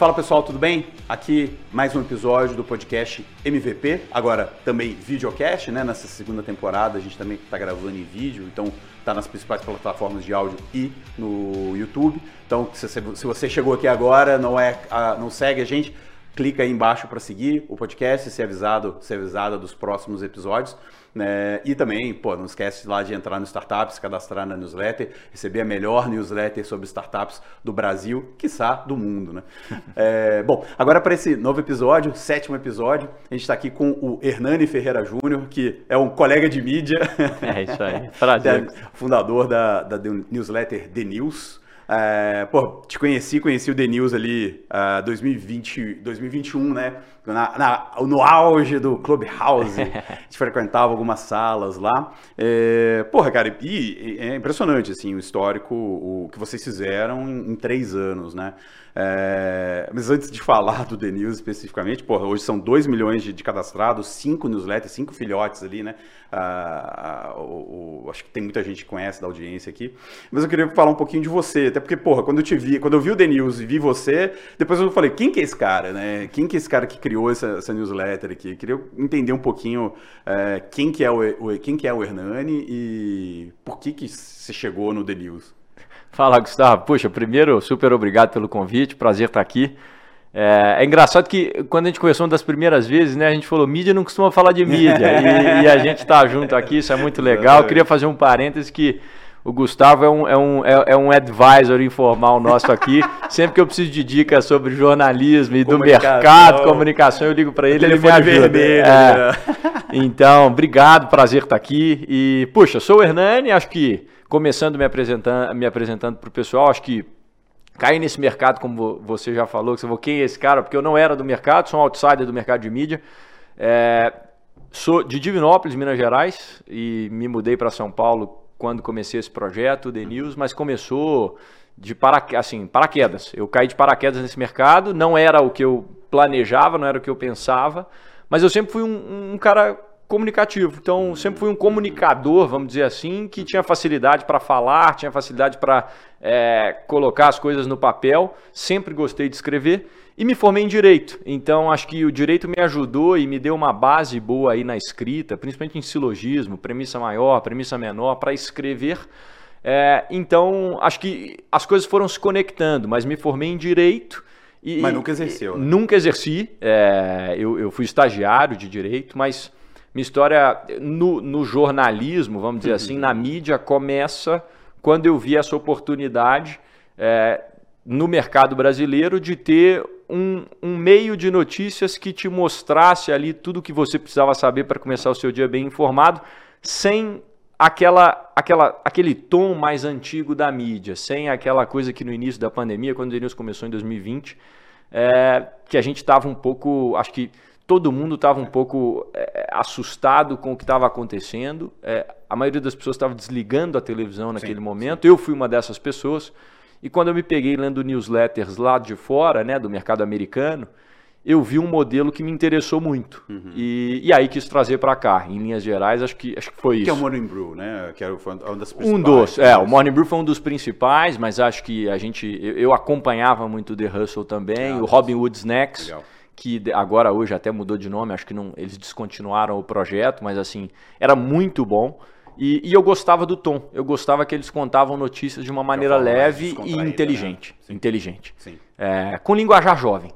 Fala pessoal, tudo bem? Aqui mais um episódio do podcast MVP, agora também videocast, né? Nessa segunda temporada a gente também está gravando em vídeo, então está nas principais plataformas de áudio e no YouTube. Então se, você chegou aqui agora, não é, não segue a gente, clica aí embaixo para seguir o podcast e ser avisado, ser avisada dos próximos episódios. Né? E também, pô, não esquece lá de entrar no Startups, cadastrar na newsletter, receber a melhor newsletter sobre startups do Brasil, quiçá do mundo, né? é, bom, agora para esse novo episódio, sétimo episódio, a gente está aqui com o Hernani Ferreira Júnior, que é um colega de mídia. É isso aí, prazer. fundador da, da newsletter The News. É, pô, te conheci, conheci o The News ali uh, 2020, 2021, né? Na, na, no auge do Clubhouse. a gente frequentava algumas salas lá. É, porra, cara, e, é impressionante, assim, o histórico, o que vocês fizeram em, em três anos, né? É, mas antes de falar do The News especificamente, porra, hoje são 2 milhões de, de, cadastrados, 5 newsletters, 5 filhotes ali, né? Ah, o, o, acho que tem muita gente que conhece da audiência aqui. Mas eu queria falar um pouquinho de você, até porque, porra, quando eu te vi, quando eu vi o The News e vi você, depois eu falei, quem que é esse cara, né? Quem que é esse cara que criou essa, essa newsletter aqui? Eu queria entender um pouquinho é, quem, que é o, o, quem que é o Hernani e por que que você chegou no The News. Fala, Gustavo. Puxa, primeiro, super obrigado pelo convite, prazer estar aqui. É, é, engraçado que quando a gente conversou uma das primeiras vezes, né, a gente falou, mídia não costuma falar de mídia, e, e, a gente está junto aqui, isso é muito legal. Eu queria fazer um parêntese que o Gustavo é um, é, um, é, é um advisor informal nosso aqui. Sempre que eu preciso de dicas sobre jornalismo e do mercado, comunicação, eu ligo para ele, ele me ajuda. Vermelho, é. Né? Então, obrigado, prazer estar aqui. E, puxa, sou o Hernani, acho que começando me apresentando, me apresentando para o pessoal, acho que cair nesse mercado, como você já falou, que você falou, quem é esse cara? Porque eu não era do mercado, sou um outsider do mercado de mídia. É, sou de Divinópolis, Minas Gerais, e me mudei para São Paulo quando comecei esse projeto, The News, mas começou de para, assim, paraquedas. Eu caí de paraquedas nesse mercado, não era o que eu planejava, não era o que eu pensava, mas eu sempre fui um, um cara comunicativo. Então, sempre fui um comunicador, vamos dizer assim, que tinha facilidade para falar, tinha facilidade para é, colocar as coisas no papel. Sempre gostei de escrever e me formei em direito. Então, acho que o direito me ajudou e me deu uma base boa aí na escrita, principalmente em silogismo, premissa maior, premissa menor, para escrever. É, então, acho que as coisas foram se conectando, mas me formei em direito. E, mas nunca exerceu, né? Nunca exerci. É, eu, eu fui estagiário de direito, mas minha história no, no jornalismo, vamos dizer assim, na mídia, começa quando eu vi essa oportunidade é, no mercado brasileiro de ter um, um, meio de notícias que te mostrasse ali tudo o que você precisava saber para começar o seu dia bem informado, sem aquela, aquela, aquele tom mais antigo da mídia, sem aquela coisa que no início da pandemia, quando o News começou em 2020, é, que a gente estava um pouco, acho que todo mundo estava um pouco é, assustado com o que estava acontecendo. É, a maioria das pessoas estava desligando a televisão naquele sim, momento. Sim. Eu fui uma dessas pessoas. E quando eu me peguei lendo newsletters lá de fora, né, do mercado americano, eu vi um modelo que me interessou muito. Uhum. E, e aí quis trazer para cá. Em linhas gerais, acho que, acho que foi que isso. Que é o Morning Brew, né? Que era uma das principais. Um dos. É, o Morning Brew foi um dos principais, mas acho que a gente. Eu, eu acompanhava muito o The Hustle também, ah, o Robin Hood Snacks. Legal que agora hoje até mudou de nome, acho que não, eles descontinuaram o projeto, mas assim, era muito bom. E, e eu gostava do tom, eu gostava que eles contavam notícias de uma maneira leve e inteligente. Né? Inteligente. Sim. É, com linguajar jovem.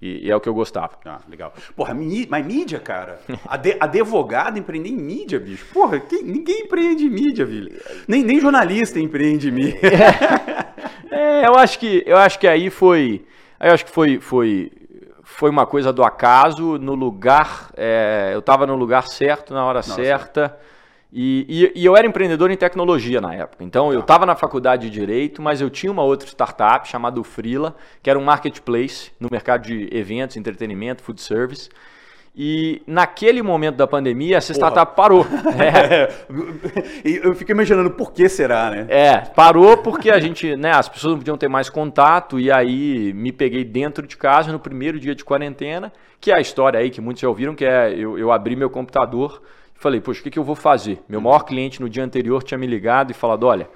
E, e, é o que eu gostava. Ah, legal. Porra, mas mídia, cara. Ade, advogado empreender em mídia, bicho. Porra, quem, ninguém empreende em mídia, Vili. Nem, nem jornalista empreende em mídia. É, é, eu acho que eu acho que aí foi. Eu acho que foi, foi foi uma coisa do acaso, no lugar, é, eu estava no lugar certo, na hora Nossa. certa. E, e, e, eu era empreendedor em tecnologia na época. Então eu estava tá. na faculdade de Direito, mas eu tinha uma outra startup chamada Frila, que era um marketplace no mercado de eventos, entretenimento, food service. E naquele momento da pandemia, essa Porra. startup parou. É. eu fico imaginando por que será, né? É, parou porque a gente, né, as pessoas não podiam ter mais contato e aí me peguei dentro de casa no primeiro dia de quarentena, que é a história aí que muitos já ouviram, que é eu, eu abri meu computador e falei, poxa, o que, que eu vou fazer? Meu maior cliente no dia anterior tinha me ligado e falado, olha,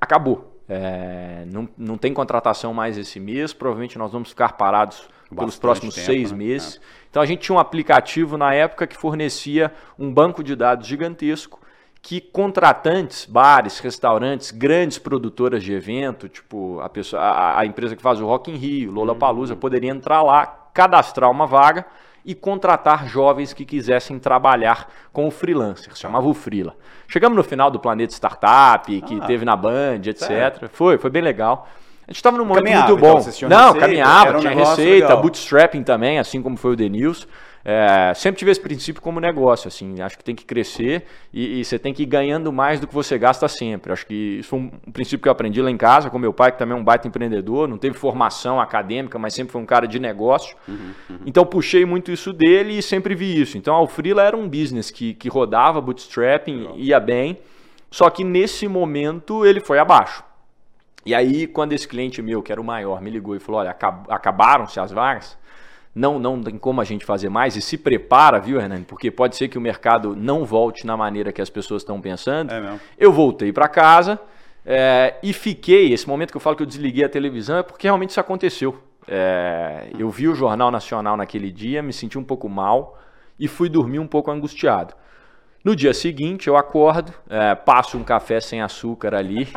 acabou É, não, não tem contratação mais esse mês, provavelmente nós vamos ficar parados Bastante pelos próximos tempo, seis né? meses. Então a gente tinha um aplicativo na época que fornecia um banco de dados gigantesco que contratantes, bares, restaurantes, grandes produtoras de evento, tipo a, pessoa, a, a empresa que faz o Rock in Rio, Lollapalooza, Uhum. poderia entrar lá, cadastrar uma vaga e contratar jovens que quisessem trabalhar com o freelancer, chamava o Freela. Chegamos no final do Planeta Startup, que Ah, teve na Band, etc. sério? Foi, foi bem legal. A gente estava num momento Caminhava, muito então, bom. tinham Não, receita, caminhava, um tinha receita, legal. bootstrapping também, assim como foi o The News. É, sempre tive esse princípio como negócio, assim, acho que tem que crescer e, e você tem que ir ganhando mais do que você gasta sempre. Acho que isso foi um, um princípio que eu aprendi lá em casa com meu pai, que também é um baita empreendedor, não teve formação acadêmica, mas sempre foi um cara de negócio. Então puxei muito isso dele e sempre vi isso. Então a Alfrila era um business que, que rodava bootstrapping, ia bem, só que nesse momento ele foi abaixo. E aí, quando esse cliente meu, que era o maior, me ligou e falou: Olha, acab- acabaram-se as vagas, não, não tem como a gente fazer mais, e se prepara, viu, Hernani? Porque pode ser que o mercado não volte na maneira que as pessoas estão pensando. É mesmo. Eu voltei para casa é, e fiquei. Esse momento que eu falo que eu desliguei a televisão é porque realmente isso aconteceu. É, eu vi o Jornal Nacional naquele dia, me senti um pouco mal e fui dormir um pouco angustiado. No dia seguinte, eu acordo, é, passo um café sem açúcar ali,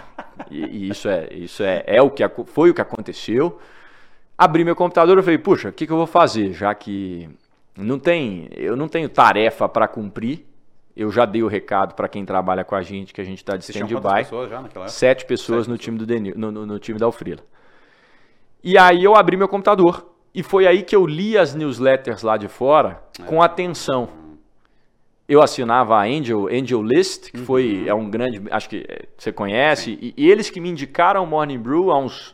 e, e isso, é, isso é, é o que foi o que aconteceu. Abri meu computador e falei, puxa, o que, que eu vou fazer? Já que não tem, eu não tenho tarefa para cumprir, eu já dei o recado para quem trabalha com a gente que a gente está de stand-by. pessoas já naquela época? Sete pessoas Sete no time do Denil, no, no- no time da Alfrila. E aí eu abri meu computador e foi aí que eu li as newsletters lá de fora com atenção. Eu assinava a Angel, Angel List, que foi é um grande, acho que eh, você conhece, e, e eles que me indicaram o Morning Brew há uns,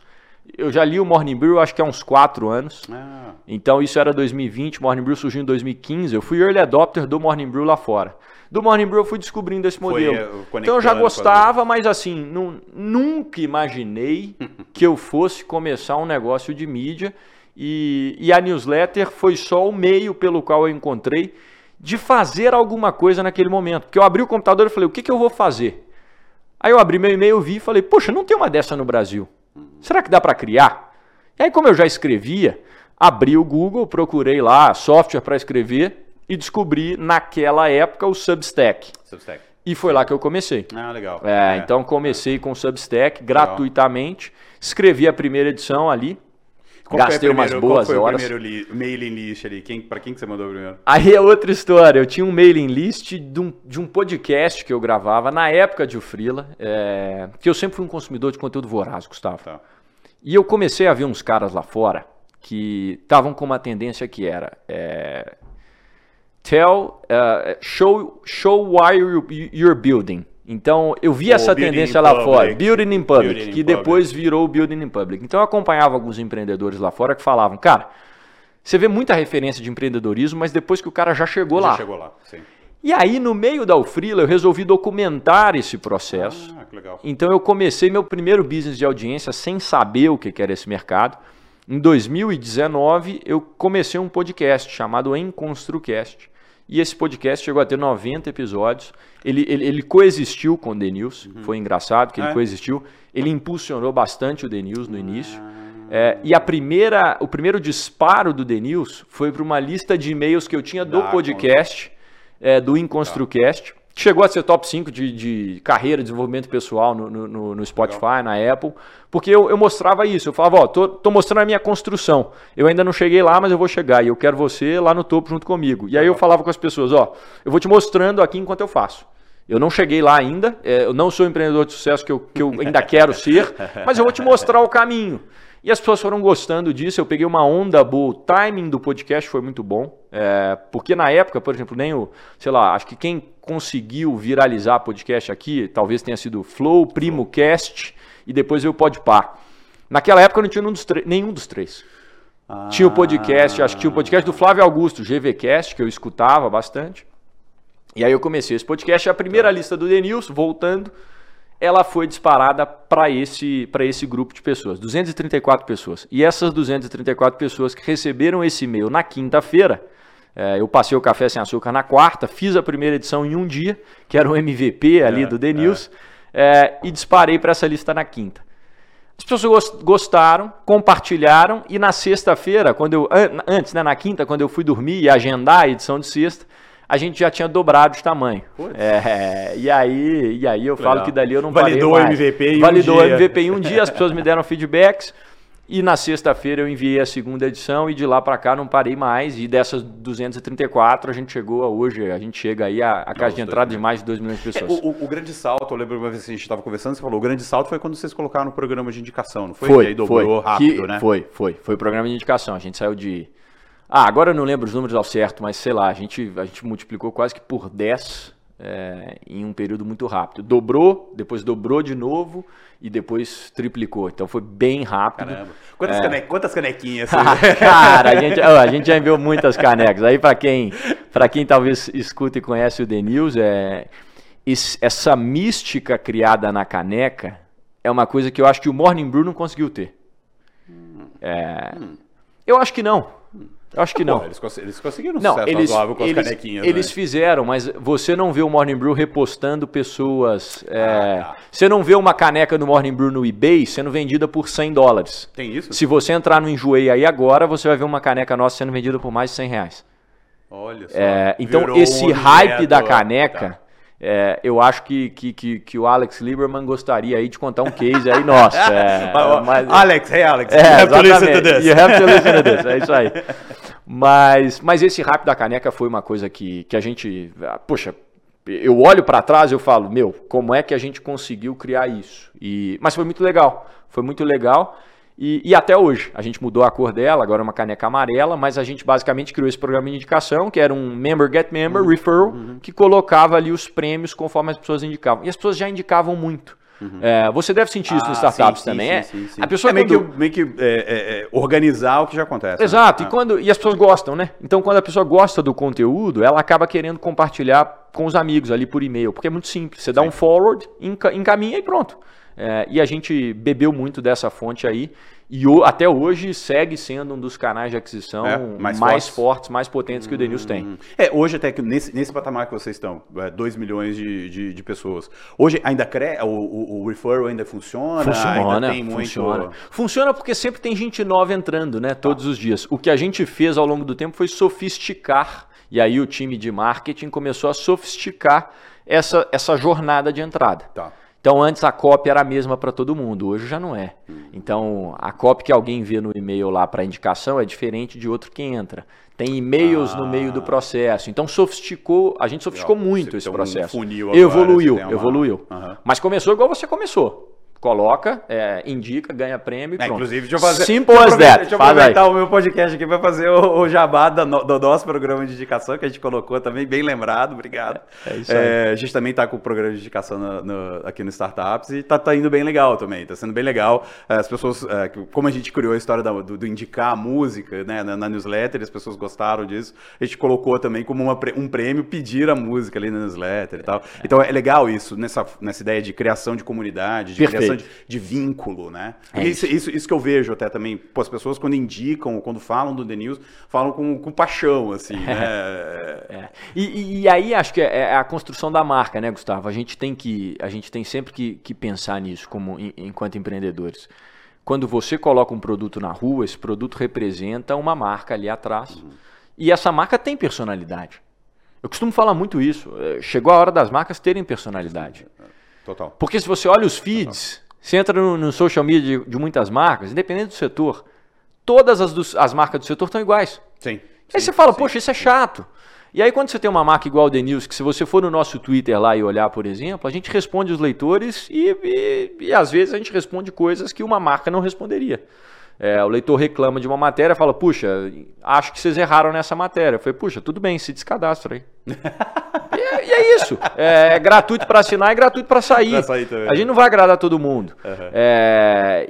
eu já li o Morning Brew acho que há uns quatro anos. Ah, Então isso era 2020, Morning Brew surgiu em 2015. Eu fui early adopter do Morning Brew lá fora. Do Morning Brew eu fui descobrindo esse Foi, modelo. eh, conectando então eu já gostava, mas assim, nu- nunca imaginei que eu fosse começar um negócio de mídia. E, e a newsletter foi só o meio pelo qual eu encontrei de fazer alguma coisa naquele momento. Porque eu abri o computador e falei, o que, que eu vou fazer? Aí eu abri meu e-mail, vi e falei, poxa, não tem uma dessa no Brasil. Será que dá para criar? E aí, como eu já escrevia, abri o Google, procurei lá software para escrever e descobri naquela época o Substack. Substack. E foi lá que eu comecei. Ah, legal. É, Então comecei com o Substack gratuitamente, escrevi a primeira edição ali, Qual gastei umas primeiro- boas qual foi horas. o primeiro li- mailing list ali? Quem, pra quem que você mandou primeiro? Aí é outra história. Eu tinha um mailing list de um, de um podcast que eu gravava na época de o Freela, é, que eu sempre fui um consumidor de conteúdo voraz, Gustavo. Tá. E eu comecei a ver uns caras lá fora que estavam com uma tendência que era é, tell, uh, show, show why you- you're building. Então eu vi essa tendência in lá public. fora, building in public, Building in que public. depois virou building in public. Então eu acompanhava alguns empreendedores lá fora que falavam, cara, você vê muita referência de empreendedorismo, mas depois que o cara já chegou Já lá. chegou lá, sim. E aí no meio da Ufrila eu resolvi documentar esse processo. Ah, que legal. Então eu comecei meu primeiro business de audiência sem saber o que era esse mercado. Em 2019 eu comecei um podcast chamado Em Construcast. E esse podcast chegou a ter 90 episódios. Ele, ele, ele coexistiu com o The News. Foi engraçado que ele Ah, é? coexistiu. Ele impulsionou bastante o The News no início. É, e a primeira, o primeiro disparo do The News foi para uma lista de e-mails que eu tinha do Da podcast, é, do Inconstrucast. Chegou a ser top 5 de, de carreira, desenvolvimento pessoal no, no- no, Spotify, na Apple, porque eu, eu mostrava isso. Eu falava, ó, tô, tô mostrando a minha construção. Eu ainda não cheguei lá, mas eu vou chegar e eu quero você lá no topo junto comigo. E aí eu falava com as pessoas, ó, eu vou te mostrando aqui enquanto eu faço. Eu não cheguei lá ainda, é, eu não sou o empreendedor de sucesso que eu, que eu ainda quero ser, mas eu vou te mostrar o caminho. E as pessoas foram gostando disso, eu peguei uma onda boa, o timing do podcast foi muito bom, é, porque na época, por exemplo, nem o, sei lá, acho que quem conseguiu viralizar podcast aqui, talvez tenha sido Flow, Primo Cast e depois veio o Podpar. Naquela época eu não tinha nenhum dos, nenhum dos três. Ah, Tinha o podcast, acho que tinha o podcast do Flávio Augusto, GVCast, que eu escutava bastante. E aí eu comecei esse podcast, a primeira lista do News, voltando, ela foi disparada para esse, pra esse grupo de pessoas, 234 pessoas. E essas 234 pessoas que receberam esse e-mail na quinta-feira, eh, eu passei o café sem açúcar na quarta, fiz a primeira edição em um dia, que era o MVP ali É, do The é. News, eh, e disparei para essa lista na quinta. As pessoas gostaram, compartilharam e na sexta-feira, quando eu antes, né, na quinta, quando eu fui dormir e agendar a edição de sexta, a gente já tinha dobrado de tamanho. É, e aí, e aí eu Legal. falo que dali eu não Validou parei mais. MVP em Validou um dia. MVP em um dia, as pessoas me deram feedbacks. E na sexta-feira eu enviei a segunda edição e de lá para cá não parei mais. E dessas 234 a gente chegou a hoje, a gente chega aí a, a caixa de entrada de mais de 2 milhões de pessoas. É, o, o, grande salto, eu lembro uma vez que a gente estava conversando, você falou, o grande salto foi quando vocês colocaram o programa de indicação, não foi? Foi, e aí dobrou foi, rápido, que, né? Foi, foi. Foi o programa de indicação. A gente saiu de ah, agora eu não lembro os números ao certo, mas sei lá, a gente, a gente multiplicou quase que por 10 é, em um período muito rápido. Dobrou, depois dobrou de novo e depois triplicou. Então foi bem rápido. Caramba. Quantas, é... cane... Quantas canequinhas? Cara, a gente, a gente já enviou muitas canecas. Aí para quem, quem talvez escuta e conhece o The News, é, essa mística criada na caneca é uma coisa que eu acho que o Morning Brew não conseguiu ter. É, hum. Eu acho que não. Eu acho que não. eles, cons eles conseguiram não, sucesso eles, razoável com eles, as canequinhas. Eles né? fizeram, mas você não vê o Morning Brew repostando pessoas. É, ah, tá. Você não vê uma caneca do Morning Brew no eBay sendo vendida por 100 dólares. Tem isso? Se você entrar no Enjoei aí agora, você vai ver uma caneca nossa sendo vendida por mais de 100 reais. Olha só. É, então, esse hype da caneca. Tá. É, eu acho que, que, que, que, o Alex Lieberman gostaria aí de contar um case aí nosso. É, mas, Alex, hey Alex, é, you have to listen to this. You have to listen to this, é isso aí. Mas, mas esse rap da caneca foi uma coisa que, que a gente. Poxa, eu olho para trás e eu falo, meu, como é que a gente conseguiu criar isso? E, mas foi muito legal. Foi muito legal. E, e, até hoje, a gente mudou a cor dela, agora é uma caneca amarela, mas a gente basicamente criou esse programa de indicação, que era um Member Get Member, uhum. Referral, uhum. que colocava ali os prêmios conforme as pessoas indicavam. E as pessoas já indicavam muito. Uhum. É, você deve sentir isso ah, nos startups sim, também. Sim, é, sim, a pessoa é meio quando... que, meio que é, é, é, organizar o que já acontece. Né? Exato, né? e, quando, e as pessoas gostam, né? Então, quando a pessoa gosta do conteúdo, ela acaba querendo compartilhar com os amigos ali por e-mail, porque é muito simples. Você dá um forward, encaminha e pronto. É, e a gente bebeu muito dessa fonte aí. E o, até hoje segue sendo um dos canais de aquisição é, mais, mais fortes. fortes. mais potentes que o Denils tem. Hum. É, hoje até que nesse, nesse patamar que vocês estão, 2 é, milhões de, de, de, pessoas. Hoje ainda cre... o, o, o referral ainda funciona? Funciona, ainda funciona. Muito... Funciona porque sempre tem gente nova entrando, né? Todos ah. os dias. O que a gente fez ao longo do tempo foi sofisticar. E aí o time de marketing começou a sofisticar essa, essa jornada de entrada. Tá. Então antes a cópia era a mesma para todo mundo, hoje já não é. Então a cópia que alguém vê no e-mail lá para indicação é diferente de outro que entra. Tem e-mails ah. no meio do processo. Então sofisticou, a gente sofisticou muito esse processo. Um evoluiu, uma... evoluiu. Uhum. Mas começou igual você começou coloca, é, indica, ganha prêmio. É, inclusive, deixa eu fazer. Simple as that. Deixa eu aproveitar o meu podcast aqui para fazer o, o jabá do, do, nosso programa de indicação, que a gente colocou também, bem lembrado, obrigado. É, é isso aí. É, a gente também está com o programa de indicação no, no, aqui no Startups e está tá indo bem legal também, está sendo bem legal. É, as pessoas, é, como a gente criou a história da, do, do, indicar a música né, na, na, newsletter, as pessoas gostaram disso, a gente colocou também como uma, um prêmio pedir a música ali na newsletter e tal. Então é legal isso, nessa, nessa ideia de criação de comunidade, de Perfeito. criação de, de vínculo, né? É isso. Isso, isso, que eu vejo até também, pô, as pessoas quando indicam, quando falam do The News, falam com, com paixão, assim, né? É. E, e, aí acho que é, é a construção da marca, né, Gustavo? A gente tem que, a gente tem sempre que, que pensar nisso como enquanto empreendedores. Quando você coloca um produto na rua, esse produto representa uma marca ali atrás. Uhum. E essa marca tem personalidade. Eu costumo falar muito isso. É, chegou a hora das marcas terem personalidade. Total. Porque se você olha os feeds, você entra no, no social media de, de, muitas marcas, independente do setor, todas as, as marcas do setor estão iguais. Sim. Aí você fala, sim, poxa, isso é chato. E aí, quando você tem uma marca igual a The News, que se você for no nosso Twitter lá e olhar, por exemplo, a gente responde os leitores e, e, e às vezes a gente responde coisas que uma marca não responderia. É, o leitor reclama de uma matéria, fala, puxa, acho que vocês erraram nessa matéria. Eu falei, puxa, tudo bem, se descadastra aí. e, é, e, é isso. É, é gratuito para assinar e é gratuito para sair. sair a gente não vai agradar todo mundo. Uhum.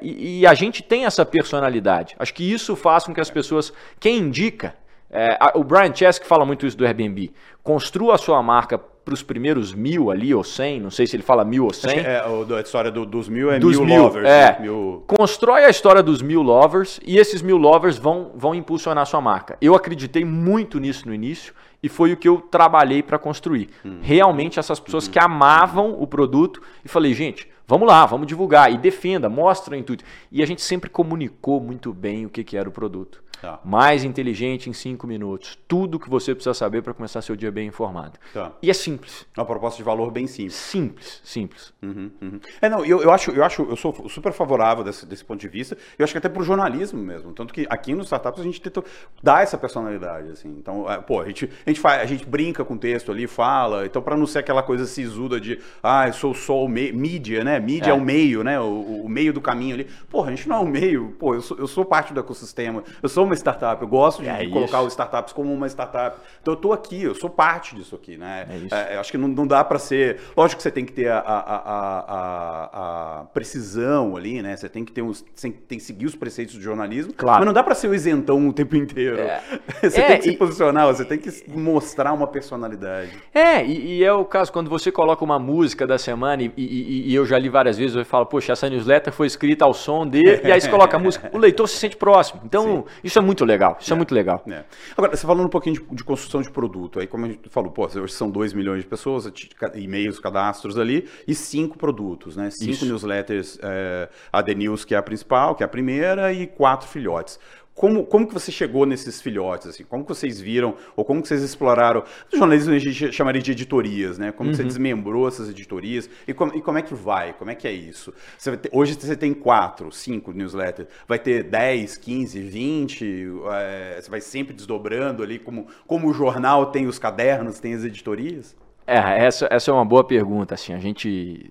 E, e, a gente tem essa personalidade. Acho que isso faz com que as pessoas, quem indica, é, o Brian Chesky fala muito isso do Airbnb. Construa a sua marca para os primeiros mil ali, ou cem, não sei se ele fala mil ou cem. É, a história do, dos mil é dos mil, mil lovers. É. Né? Mil... Constrói a história dos mil lovers e esses mil lovers vão, vão impulsionar a sua marca. Eu acreditei muito nisso no início e foi o que eu trabalhei para construir. Hum. Realmente essas pessoas hum. que amavam o produto e falei, gente, Vamos lá, vamos divulgar e defenda, mostra o intuito. E a gente sempre comunicou muito bem o que, que era o produto. Tá. Mais inteligente em cinco minutos. Tudo que você precisa saber para começar seu dia bem informado. Tá. E é simples. Uma proposta de valor bem simples. Simples, simples. Uhum, uhum. É, não, eu, eu acho, eu acho, eu sou super favorável desse, desse ponto de vista. Eu acho que até pro jornalismo mesmo. Tanto que aqui nos startups a gente tenta dar essa personalidade, assim. Então, é, pô, a gente, a gente faz, a gente brinca com o texto ali, fala. Então, para não ser aquela coisa sisuda de, ah, eu sou só o mídia, né? Mídia é, É. o meio, né? O, o meio do caminho ali. Pô, a gente não é o meio. Pô, eu sou, eu sou parte do ecossistema. Eu sou uma startup. Eu gosto de, É de colocar os startups como uma startup. Então, eu tô aqui, eu sou parte disso aqui, né? É isso. eu acho que não, não dá para ser. Lógico que você tem que ter a, a, a, a, precisão ali, né? Você tem que ter uns. Tem, tem que seguir os preceitos do jornalismo. Claro. Mas não dá para ser o isentão o tempo inteiro. Você É, tem que se e- posicionar, você tem que mostrar uma personalidade. É, e, e é o caso quando você coloca uma música da semana e, e- e eu já li várias vezes, eu falo, poxa, essa newsletter foi escrita ao som de. E aí você coloca a música, o leitor se sente próximo. Então, isso é muito legal. Isso é, muito legal. É. Agora, você falando um pouquinho de, de construção de produto, aí como a gente falou, pô, hoje são 2 milhões de pessoas, e-mails, cadastros ali, e cinco produtos, né? Cinco Isso. newsletters, é, a The News, que é a principal, que é a primeira, e quatro filhotes. Como, como que você chegou nesses filhotes? Assim? Como que vocês viram, ou como que vocês exploraram? No jornalismo a gente chamaria de editorias, né? Como que você desmembrou essas editorias e como, e como é que vai? Como é que é isso? Você ter- hoje você tem quatro, cinco newsletters, vai ter 10, 15, 20, é, você vai sempre desdobrando ali, como, como o jornal tem os cadernos, tem as editorias? É, essa, essa é uma boa pergunta. Assim, a gente,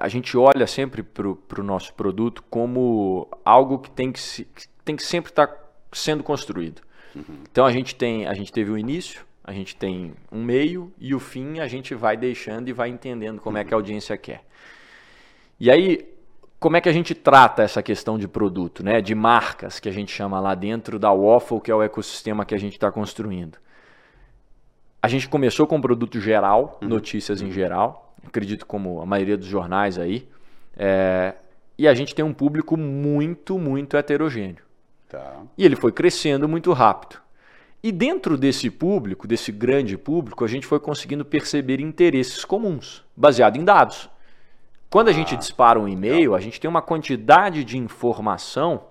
a gente olha sempre para o nosso produto como algo que tem que, se- tem que sempre estar sendo construído. Então a gente tem, a gente teve o início, a gente tem um meio e o fim a gente vai deixando e vai entendendo como é que a audiência quer. E aí, como é que a gente trata essa questão de produto, né? De marcas que a gente chama lá dentro da Waffle, que é o ecossistema que a gente está construindo. A gente começou com um produto geral, notícias em geral, acredito como a maioria dos jornais aí, é, e a gente tem um público muito, muito heterogêneo. Tá. E ele foi crescendo muito rápido. E dentro desse público, desse grande público, a gente foi conseguindo perceber interesses comuns, baseado em dados. Quando a gente dispara um e-mail, a gente tem uma quantidade de informação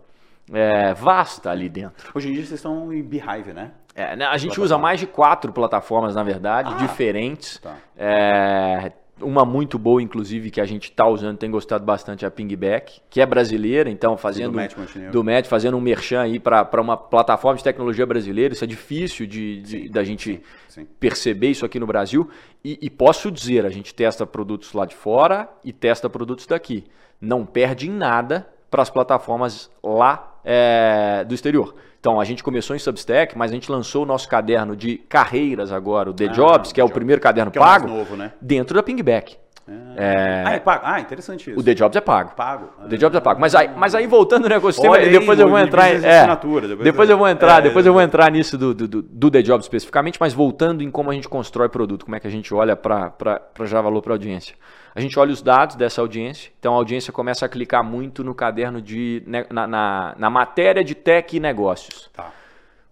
é, vasta ali dentro. Hoje em dia vocês estão em Beehive, né? É, né, a gente usa mais de quatro plataformas, na verdade, Ah, diferentes. tá. É, uma muito boa, inclusive, que a gente está usando, tem gostado bastante, é a Pingback, que é brasileira, então fazendo Matt Montenegro. do Matt, fazendo um merchan aí para uma plataforma de tecnologia brasileira. Isso é difícil de, de- da gente sim. perceber isso aqui no Brasil. E, e posso dizer, a gente testa produtos lá de fora e testa produtos daqui. Não perde em nada para as plataformas lá é, do exterior. Então, a gente começou em Substack, mas a gente lançou o nosso caderno de carreiras agora, o The Ah, Jobs, que é o primeiro caderno Que é o mais pago, novo, né? dentro da Pingback. Ah, é pago. Ah, interessante isso. O The Jobs é pago. Pago. O The Jobs é pago. Mas aí, mas aí voltando no ecossistema, Olha aí, depois eu no- vou entrar É, depois depois, eu- eu vou entrar, é, depois eu vou entrar nisso do, do, do- The Jobs especificamente, mas voltando em como a gente constrói produto, como é que a gente olha para já valor para audiência. A gente olha os dados dessa audiência, então a audiência começa a clicar muito no caderno de. na, na, na matéria de tech e negócios. Tá.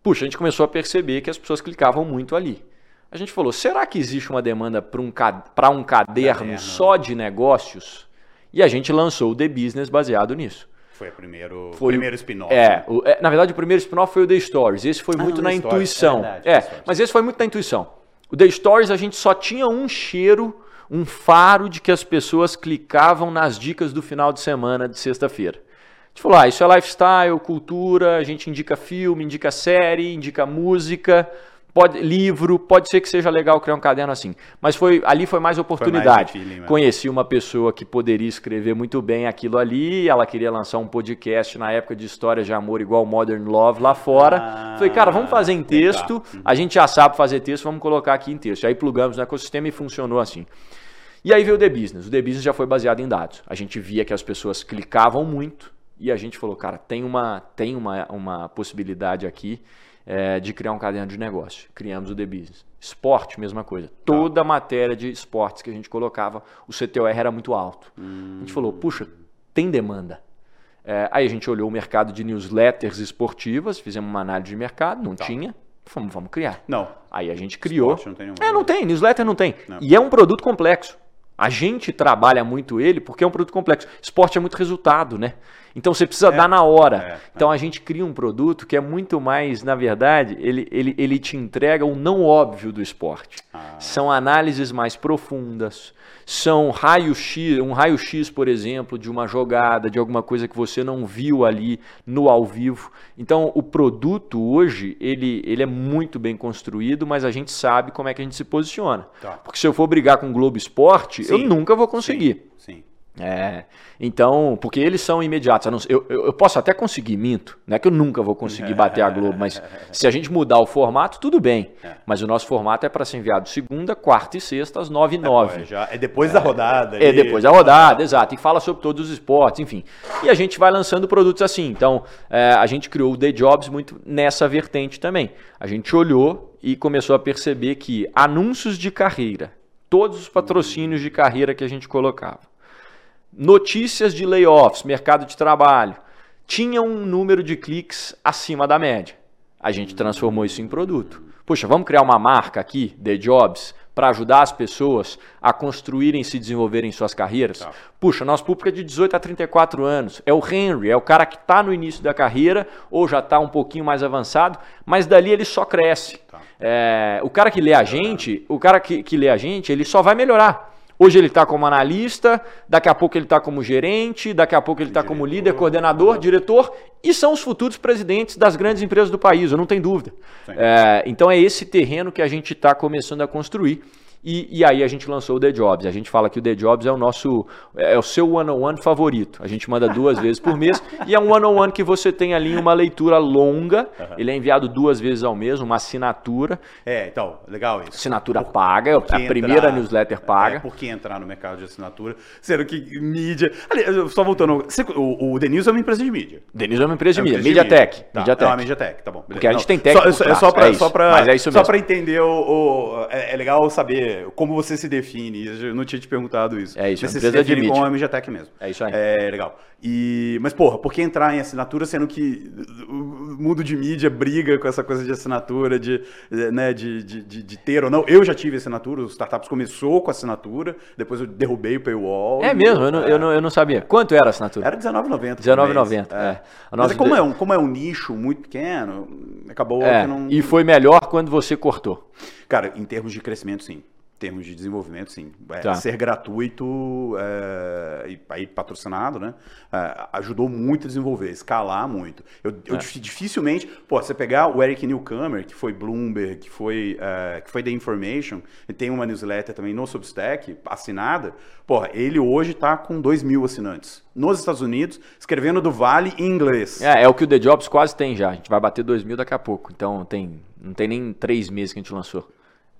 Puxa, a gente começou a perceber que as pessoas clicavam muito ali. A gente falou, será que existe uma demanda para um, pra um caderno Caderno. só de negócios? E a gente lançou o The Business baseado nisso. Foi o primeiro, Foi o- primeiro spin-off. É, o- é, na verdade o primeiro spin-off foi o The Stories. Esse foi Ah, muito não, na Stories, intuição. é verdade, É, mas esse foi muito na intuição. O The Stories a gente só tinha um cheiro, um faro de que as pessoas clicavam nas dicas do final de semana de sexta-feira. A gente falou, ah, isso é lifestyle, cultura, a gente indica filme, indica série, indica música, pode, livro, pode ser que seja legal criar um caderno assim. Mas foi ali foi mais oportunidade. de feeling mesmo. Conheci uma pessoa que poderia escrever muito bem aquilo ali, ela queria lançar um podcast na época de histórias de amor igual Modern Love lá fora. Ah, Falei, cara, vamos fazer em texto, a gente já sabe fazer texto, vamos colocar aqui em texto. Aí plugamos no ecossistema e funcionou assim. E aí veio o The Business. O The Business já foi baseado em dados. A gente via que as pessoas clicavam muito e a gente falou, cara, tem uma, tem uma, uma possibilidade aqui é, de criar um caderno de negócio. Criamos o The Business. Esporte, mesma coisa. Toda a matéria de esportes que a gente colocava, o CTOR era muito alto. A gente falou, puxa, tem demanda. É, aí a gente olhou o mercado de newsletters esportivas, fizemos uma análise de mercado, não tinha. Vamos, vamos criar. Não. Aí a gente criou. Esporte não tem. É, não tem, newsletter não tem. Não. E é um produto complexo. A gente trabalha muito ele porque é um produto complexo. Esporte é muito resultado, né? Então você precisa é, dar na hora. É, então a gente cria um produto que é muito mais, na verdade, ele, ele, ele te entrega o não óbvio do esporte. Ah. São análises mais profundas, são raio-x, um raio-x, por exemplo, de uma jogada, de alguma coisa que você não viu ali no ao vivo. Então, o produto hoje, ele, ele é muito bem construído, mas a gente sabe como é que a gente se posiciona. Tá. Porque se eu for brigar com o Globo Esporte, Sim. eu nunca vou conseguir. Sim. Sim. É, então, porque eles são imediatos. Eu, eu, eu, posso até conseguir, minto. Não é que eu nunca vou conseguir bater a Globo, mas se a gente mudar o formato, tudo bem. É. Mas o nosso formato é para ser enviado segunda, quarta e sexta, às nove e nove. É, é depois da rodada. É, é depois da rodada, exato. E fala sobre todos os esportes, enfim. E a gente vai lançando produtos assim. Então, é, a gente criou o The Jobs muito nessa vertente também. A gente olhou e começou a perceber que anúncios de carreira, todos os patrocínios de carreira que a gente colocava, notícias de layoffs, mercado de trabalho, tinha um número de cliques acima da média. A gente transformou isso em produto. Puxa, vamos criar uma marca aqui, The Jobs, para ajudar as pessoas a construírem e se desenvolverem suas carreiras? Tá. Puxa, nosso público é de 18 a 34 anos. É o Henry, é o cara que está no início da carreira ou já está um pouquinho mais avançado, mas dali ele só cresce. Tá. É, o cara que lê a gente, o cara que, que lê a gente, ele só vai melhorar. Hoje ele está como analista, daqui a pouco ele está como gerente, daqui a pouco ele está como líder, coordenador, diretor, e são os futuros presidentes das grandes empresas do país, eu não tenho dúvida. É, então é esse terreno que a gente está começando a construir. E, e, aí a gente lançou o The Jobs. A gente fala que o The Jobs é o nosso, é o seu one-on-one favorito. A gente manda duas vezes por mês e é um one-on-one que você tem ali uma leitura longa. Uhum. Ele é enviado duas vezes ao mês, uma assinatura. É, então, legal isso. Assinatura por, paga, é a primeira newsletter paga. É, por que entrar no mercado de assinatura? Sendo que mídia... Ali, só voltando, o, o The News é uma empresa de mídia. The News é uma empresa de é mídia. Mediatek. Tá, Mediatek. É uma Mediatek, tá bom. Beleza. Porque a gente Não, tem técnico só, É só para é só pra, é só pra entender o... o é, é legal saber como você se define. Eu não tinha te perguntado isso. É isso, Mas você se define com a MGTech mesmo. É isso aí. É legal. E, mas, porra, por que entrar em assinatura sendo que o mundo de mídia briga com essa coisa de assinatura, de, né, de, de, de, de ter ou não? Eu já tive assinatura, os startups começou com assinatura, depois eu derrubei o paywall. É mesmo? Eu não, é. eu não, eu não sabia. Quanto era a assinatura? Era R$19,90. R$19,90, é. é. Mas é como, é um, como é um nicho muito pequeno, acabou é. que não... E foi melhor quando você cortou. Cara, em termos de crescimento, sim termos de desenvolvimento, sim. É, tá. Ser gratuito é, e aí patrocinado, né? É, ajudou muito a desenvolver, escalar muito. Eu, eu é. dificilmente, pô, você pegar o Eric Newcomer, que foi Bloomberg, que foi, é, que foi The Information, e tem uma newsletter também no Substack, assinada, pô, ele hoje está com 2 mil assinantes. Nos Estados Unidos, escrevendo do Vale em inglês. É, é o que o The Jobs quase tem já. A gente vai bater 2 mil daqui a pouco. Então tem, não tem nem três meses que a gente lançou.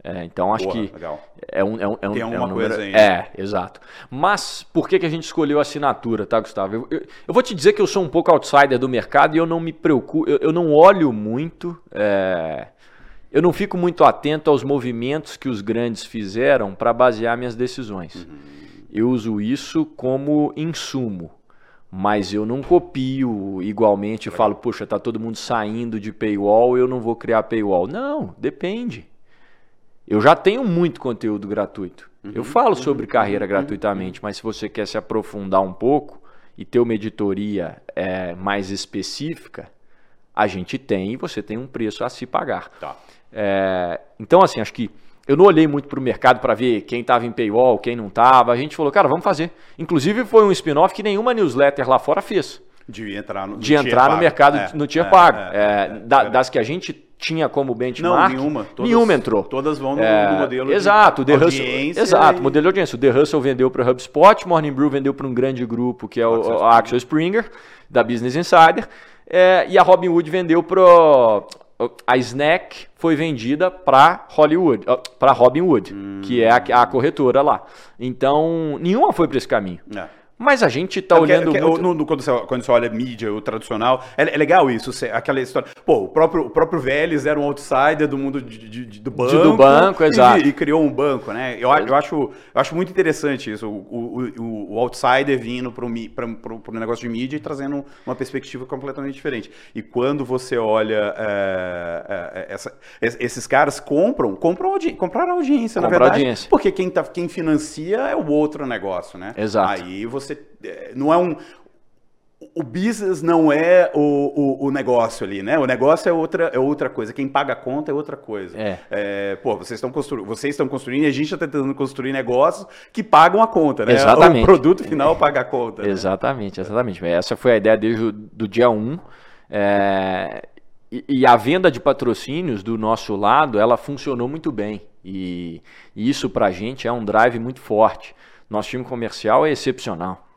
É, então acho Boa, que legal. é um, é um, é um, Tem alguma é um número... coisa aí. É, exato. Mas por que, que a gente escolheu a assinatura, tá, Gustavo? Eu, eu, eu, vou te dizer que eu sou um pouco outsider do mercado e eu não me preocupo, eu, eu não olho muito, é, eu não fico muito atento aos movimentos que os grandes fizeram para basear minhas decisões. Uhum. Eu uso isso como insumo mas eu não copio igualmente e falo, poxa, tá todo mundo saindo de paywall, eu não vou criar paywall. Não, depende. Eu já tenho muito conteúdo gratuito. Uhum, eu falo uhum, sobre carreira uhum, gratuitamente, mas se você quer se aprofundar um pouco e ter uma editoria é, mais específica, a gente tem e você tem um preço a se pagar. Tá. É, então, assim, acho que eu não olhei muito para o mercado para ver quem estava em paywall, quem não estava. A gente falou, cara, vamos fazer. Inclusive, foi um spin-off que nenhuma newsletter lá fora fez. De entrar no, de entrar no mercado é, no tier é, pago. É, é, da, das que a gente tinha como benchmark. Não, nenhuma. Todas, nenhuma entrou. Todas vão no, é, no modelo exato, de audiência. Exato, e... modelo de audiência. O The Hustle vendeu para o HubSpot, Morning Brew vendeu para um grande grupo que é o, a Axel Springer, da Business Insider, é, e a Robinhood vendeu para a Snack foi vendida para Hollywood, para Robinhood, hum. que é a, a, corretora lá. Então, nenhuma foi para esse caminho. É. Mas a gente tá É porque- olhando muito... no- no- quando, você, quando você olha mídia, o tradicional, é, é legal isso, você- aquela história. Pô, o próprio, o próprio Vélez era um outsider do mundo de- de- de- do banco. do banco, e, exato. E criou um banco, né? Eu, eu, acho, eu acho muito interessante isso, o, o, o- outsider vindo para o negócio de mídia e trazendo uma perspectiva completamente diferente. E quando você olha é, é, essa- es- esses caras compram, compram audi compraram audiência, na verdade. audiência. Porque quem, tá, quem financia é o outro negócio, né? Exato. Aí você. É, Não é um. O business não é o, o, o negócio ali, né? O negócio é outra, é outra coisa. Quem paga a conta é outra coisa. É. pô, vocês estão construindo, vocês estão construindo e a gente está tentando construir negócios que pagam a conta, né? Exatamente. O produto final paga a conta. né? Exatamente, exatamente. Essa foi a ideia desde o do dia 1. é, e, e a venda de patrocínios do nosso lado, ela funcionou muito bem. E, e isso pra gente é um drive muito forte. Nosso time comercial é excepcional.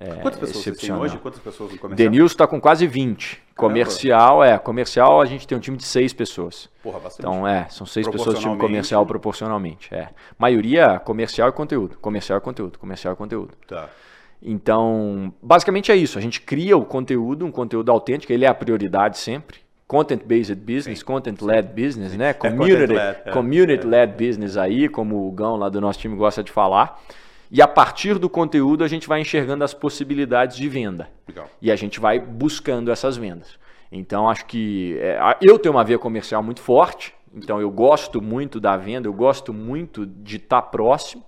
É, Quantas pessoas vocês têm excepcional. hoje? Quantas pessoas no comercial? Denilson está com quase 20. Comercial, é. Comercial, a gente tem um time de seis pessoas. Porra, bastante. Então, é, são seis pessoas no time comercial proporcionalmente. É. Maioria comercial e conteúdo. Comercial e conteúdo. Comercial e conteúdo. Tá. Então, basicamente é isso. A gente cria o conteúdo, um conteúdo autêntico, ele é a prioridade sempre. Content-based business, content-led business, né? Community, content-led, é. community-led business aí, como o Gão lá do nosso time gosta de falar. E a partir do conteúdo a gente vai enxergando as possibilidades de venda. Legal. E a gente vai buscando essas vendas. Então, acho que é, eu tenho uma veia comercial muito forte, então eu gosto muito da venda, eu gosto muito de estar próximo.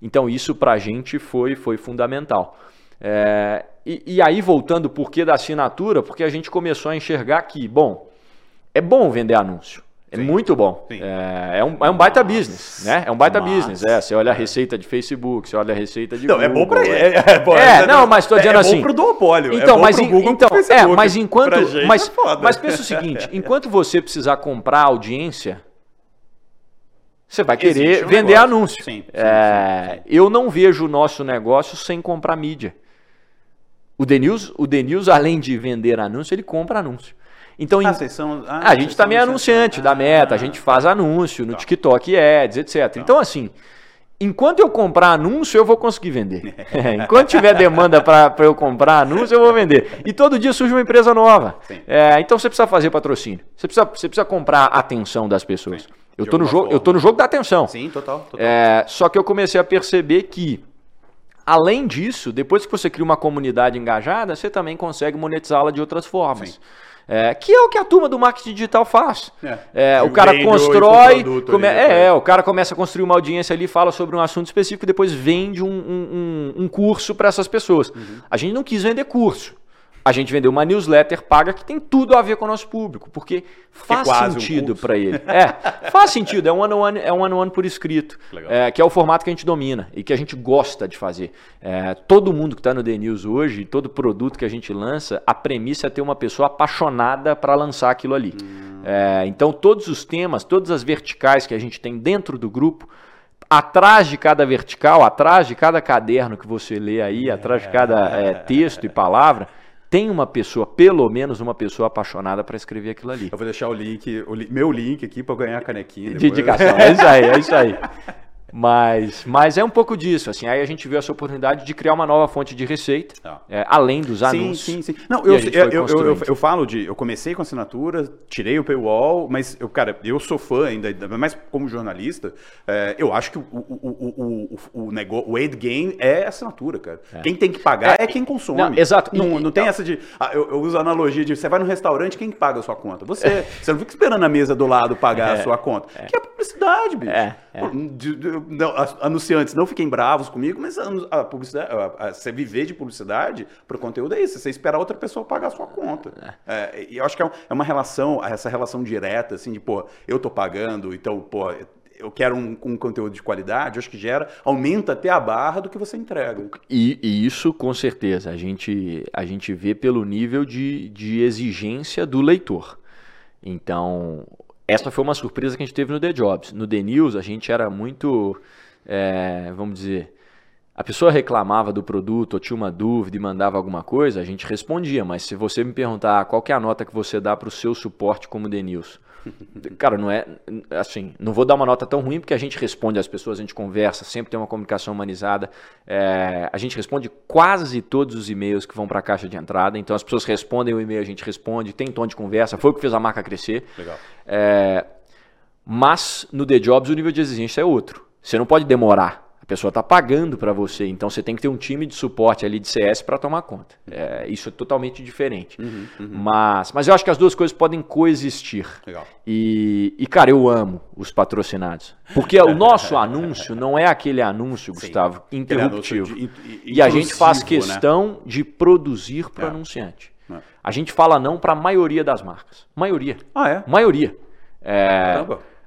Então, isso para a gente foi, foi fundamental. É, e, e aí, voltando, por que da assinatura? Porque a gente começou a enxergar que, bom, é bom vender anúncio. É Sim. muito bom. É, é um, é um baita Mas- business, né? É um baita mas- business. É, você olha a receita de Facebook, você olha a receita de Não, Google. é bom pra ele. é- É, bom, É, não, mas tô dizendo é, assim. É bom pro duopólio. é Então, bom mas, em- Google, então é, mas enquanto, mas, é mas pensa o seguinte, enquanto você precisar comprar audiência, você vai querer um vender negócio. anúncio. Sim, É, sim, sim. Eu não vejo o nosso negócio sem comprar mídia. O Denils, o Denils, além de vender anúncio, ele compra anúncio. Então, em- Ah, vocês são. ah, a gente também é são- anunciante da Ah, Meta, a gente faz anúncio no Tá. TikTok Ads, etc. Então, assim, enquanto eu comprar anúncio, eu vou conseguir vender. enquanto tiver demanda para eu comprar anúncio, eu vou vender. E todo dia surge uma empresa nova. É, então você precisa fazer patrocínio. Você precisa, você precisa comprar a atenção das pessoas. Sim. Eu tô, no jogo, eu tô no jogo da atenção. Sim, total. total. É, só que eu comecei a perceber que, além disso, depois que você cria uma comunidade engajada, você também consegue monetizá-la de outras formas. Sim. É, que é o que a turma do marketing digital faz. É. É, o cara constrói. come- ali é, é, o cara começa a construir uma audiência ali, fala sobre um assunto específico e depois vende um, um- um- um curso para essas pessoas. Uhum. A gente não quis vender curso. A gente vendeu uma newsletter paga que tem tudo a ver com o nosso público, porque faz um sentido curso. para ele. É, faz sentido, é um one-on-one é um one por escrito, é, que é o formato que a gente domina e que a gente gosta de fazer. É, todo mundo que está no The News hoje, todo produto que a gente lança, a premissa é ter uma pessoa apaixonada para lançar aquilo ali. É, então, todos os temas, todas as verticais que a gente tem dentro do grupo, atrás de cada vertical, atrás de cada caderno que você lê aí, atrás de cada é, texto e palavra, tem uma pessoa, pelo menos uma pessoa apaixonada para escrever aquilo ali. Eu vou deixar o link, o li- meu link aqui para ganhar a canequinha. De depois. indicação, é isso aí, é isso aí. Mas, mas é um pouco disso, assim, aí a gente viu essa oportunidade de criar uma nova fonte de receita, Tá. é, além dos Sim, anúncios. sim, sim. Não, E eu, eu, eu, eu, eu falo de. Eu comecei com assinatura, tirei o paywall, mas, eu, cara, eu sou fã ainda, mais como jornalista. é, eu acho que o, o, o, o, o, o, negócio, o aid game é assinatura, cara. Quem tem que pagar é, quem consome. Não, exato. Não, não tem não. essa de. ah, eu, eu uso a analogia de você vai no restaurante, quem que paga a sua conta? Você. Você não fica esperando a mesa do lado pagar a sua conta. Que é publicidade, bicho. É, é. De- de- não, anunciantes, não fiquem bravos comigo, mas a, publicidade, a- a- você viver de publicidade para o conteúdo é isso, você esperar outra pessoa pagar a sua conta. É, e eu acho que é, é uma relação, essa relação direta, assim, de, pô, eu tô pagando, então, pô, eu quero um, um conteúdo de qualidade, eu acho que gera, aumenta até a barra do que você entrega. E, e isso, com certeza, a gente, a gente vê pelo nível de, de exigência do leitor. Então, essa foi uma surpresa que a gente teve no The Jobs. No The News, a gente era muito, é, vamos dizer, a pessoa reclamava do produto ou tinha uma dúvida e mandava alguma coisa, a gente respondia. Mas se você me perguntar qual é a nota que você dá para o seu suporte como Denilson, cara, não é assim, não vou dar uma nota tão ruim porque a gente responde às pessoas, a gente conversa, sempre tem uma comunicação humanizada. É, a gente responde quase todos os e-mails que vão para a caixa de entrada, então as pessoas respondem o e-mail, a gente responde, tem tom de conversa, foi o que fez a marca crescer. Legal. É, mas no The Jobs o nível de exigência é outro. Você não pode demorar. A pessoa está pagando para você, então você tem que ter um time de suporte ali de CS para tomar conta. É, isso é totalmente diferente. Uhum, uhum. Mas, mas eu acho que as duas coisas podem coexistir. Legal. E, e, cara, eu amo os patrocinados. Porque o nosso anúncio não é aquele anúncio, Gustavo, Aquele interruptivo. anúncio de- E a gente faz né? questão de produzir para o É. anunciante. É. A gente fala não para a maioria das marcas. Maioria. Ah, é? Maioria. É,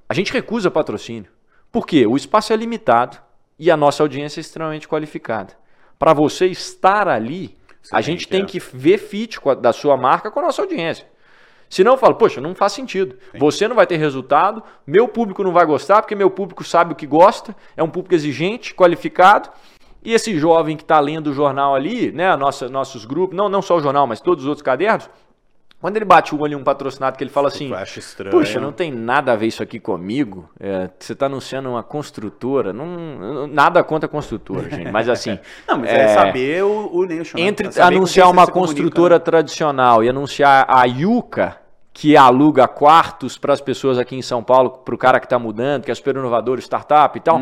a gente recusa patrocínio. Por quê? O espaço é limitado e a nossa audiência é extremamente qualificada. Para você estar ali, Você a gente tem é. que ver fit a- da sua marca com a nossa audiência. Senão eu falo, poxa, não faz sentido. Você não vai ter resultado, meu público não vai gostar, porque meu público sabe o que gosta, é um público exigente, qualificado. E esse jovem que está lendo o jornal ali, né, nossa, nossos grupos, não, não só o jornal, mas todos os outros cadernos, quando ele bate o olho em um patrocinado que ele fala assim. Puxa, não tem nada a ver isso aqui comigo. É, você está anunciando uma construtora. Não, nada contra a construtora, gente. Mas assim. Não, mas é, saber o, o nicho. né? Entre É anunciar uma comunica, construtora né? tradicional e anunciar a Yuka, que aluga quartos para as pessoas aqui em São Paulo, para o cara que está mudando, que é super inovador, startup e tal,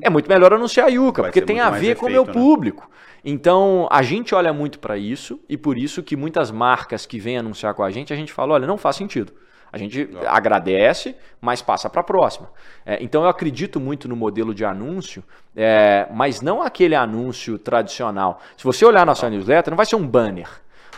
é muito melhor anunciar a Uhum. Vai porque tem a ver com o efeito, meu né? público. Então, a gente olha muito para isso e por isso que muitas marcas que vêm anunciar com a gente, a gente fala, olha, não faz sentido. A gente agradece, mas passa para a próxima. É, então eu acredito muito no modelo de anúncio, é, mas não aquele anúncio tradicional. Se você olhar nossa newsletter, não vai ser um banner.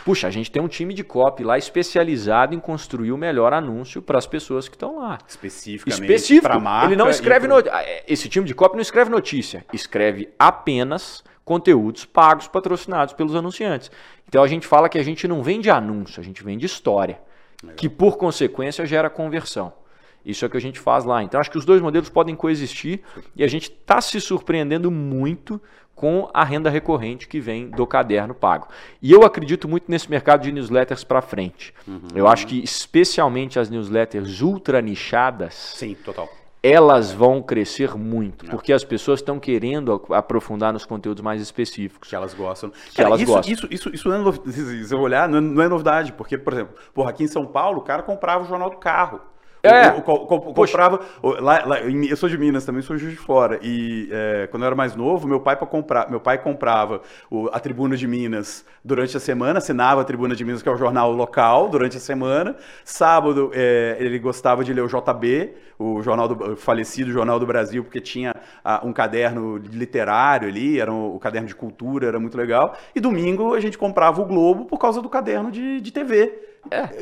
Puxa, a gente tem um time de copy lá especializado em construir o melhor anúncio para as pessoas que estão lá. Especificamente Específico. marca Ele não escreve pro- é, esse time de copy não escreve notícia, escreve apenas conteúdos pagos patrocinados pelos anunciantes. Então a gente fala que a gente não vende anúncio, a gente vende história, que por consequência gera conversão. Isso é o que a gente faz lá. Então acho que os dois modelos podem coexistir e a gente está se surpreendendo muito com a renda recorrente que vem do caderno pago. E eu acredito muito nesse mercado de newsletters para frente. Eu acho que especialmente as newsletters ultra nichadas, Sim, total. elas vão crescer muito, porque as pessoas estão querendo aprofundar nos conteúdos mais específicos. Que elas gostam. Que elas isso, gostam. Isso, isso, isso não é novidade. Se eu olhar, não é, não é novidade. Porque, por exemplo, porra, aqui em São Paulo, o cara comprava o jornal do carro. É. O- co- co- Poxa. comprava. Lá, lá- eu sou de Minas também, sou de Juiz de Fora. E é, quando eu era mais novo, meu pai, comprar, meu pai comprava o- a Tribuna de Minas durante a semana, assinava a Tribuna de Minas, que é o jornal local, durante a semana. Sábado, é, ele gostava de ler o JB, o jornal do o falecido Jornal do Brasil, porque tinha ah, um caderno literário ali, era um- o caderno de cultura, era muito legal. E domingo a gente comprava o Globo por causa do caderno de, de TV.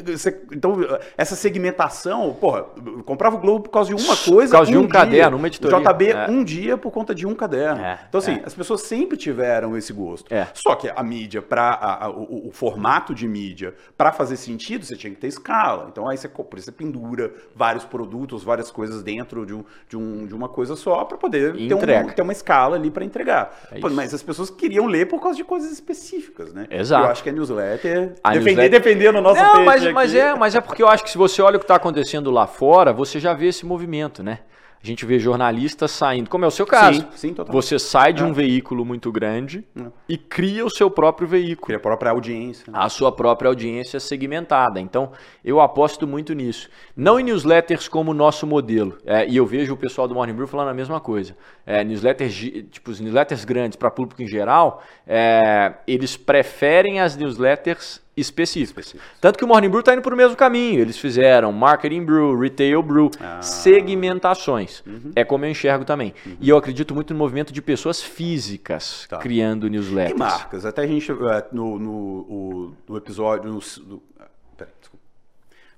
Você- então, essa segmentação, porra, eu comprava o Globo por causa de uma coisa. Por causa de um dia. caderno, uma editoria. JB, É. um dia por conta de um caderno. É, Então, assim, é. as pessoas sempre tiveram esse gosto. É. Só que a mídia, para o, o formato de mídia, para fazer sentido, você tinha que ter escala. Então, aí você, por isso você pendura vários produtos, várias coisas dentro de, um, de, um, de uma coisa só, para poder ter, um- ter uma escala ali para entregar. É Pô, mas as pessoas queriam ler por causa de coisas específicas, né? Exato. Eu acho que a newsletter. A defender, newsletter- defendendo o nosso Não, mas, aqui. mas é, mas é porque eu acho que se você olha o que está acontecendo lá fora, você já vê esse movimento, né? A gente vê jornalistas saindo, como é o seu caso. Sim, sim, total. Você sai de É. um veículo muito grande É. e cria o seu próprio veículo. Cria a própria audiência. né? a sua própria audiência segmentada. Então, eu aposto muito nisso. Não em newsletters como o nosso modelo. É, e eu vejo o pessoal do Morning Brew falando a mesma coisa. É, newsletters, tipo, os newsletters grandes para público em geral, é, eles preferem as newsletters específicas. Específicas. Tanto que o Morning Brew está indo para o mesmo caminho. Eles fizeram Marketing Brew, Retail Brew, Ah. segmentações. É como eu enxergo também. E eu acredito muito no movimento de pessoas físicas Tá. criando E newsletters. marcas. Até a gente, é, no, no, no episódio. No, no, ah, peraí, desculpa.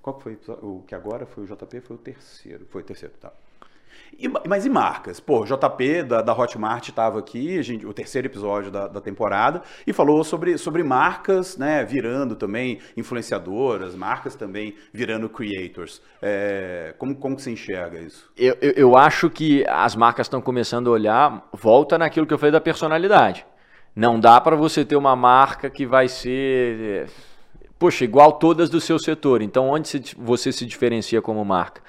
Qual que foi o episódio? O que agora foi o JP? Foi o terceiro. Foi o terceiro, tá. E, mas e marcas? Pô, JP da, da Hotmart estava aqui, gente, o terceiro episódio da, da, temporada, e falou sobre, sobre marcas, né, virando também influenciadoras, marcas também virando creators. É, como, como que você enxerga isso? Eu, eu, eu acho que as marcas estão começando a olhar, volta naquilo que eu falei da personalidade. Não dá para você ter uma marca que vai ser, poxa, igual todas do seu setor. Então, onde você se diferencia como marca?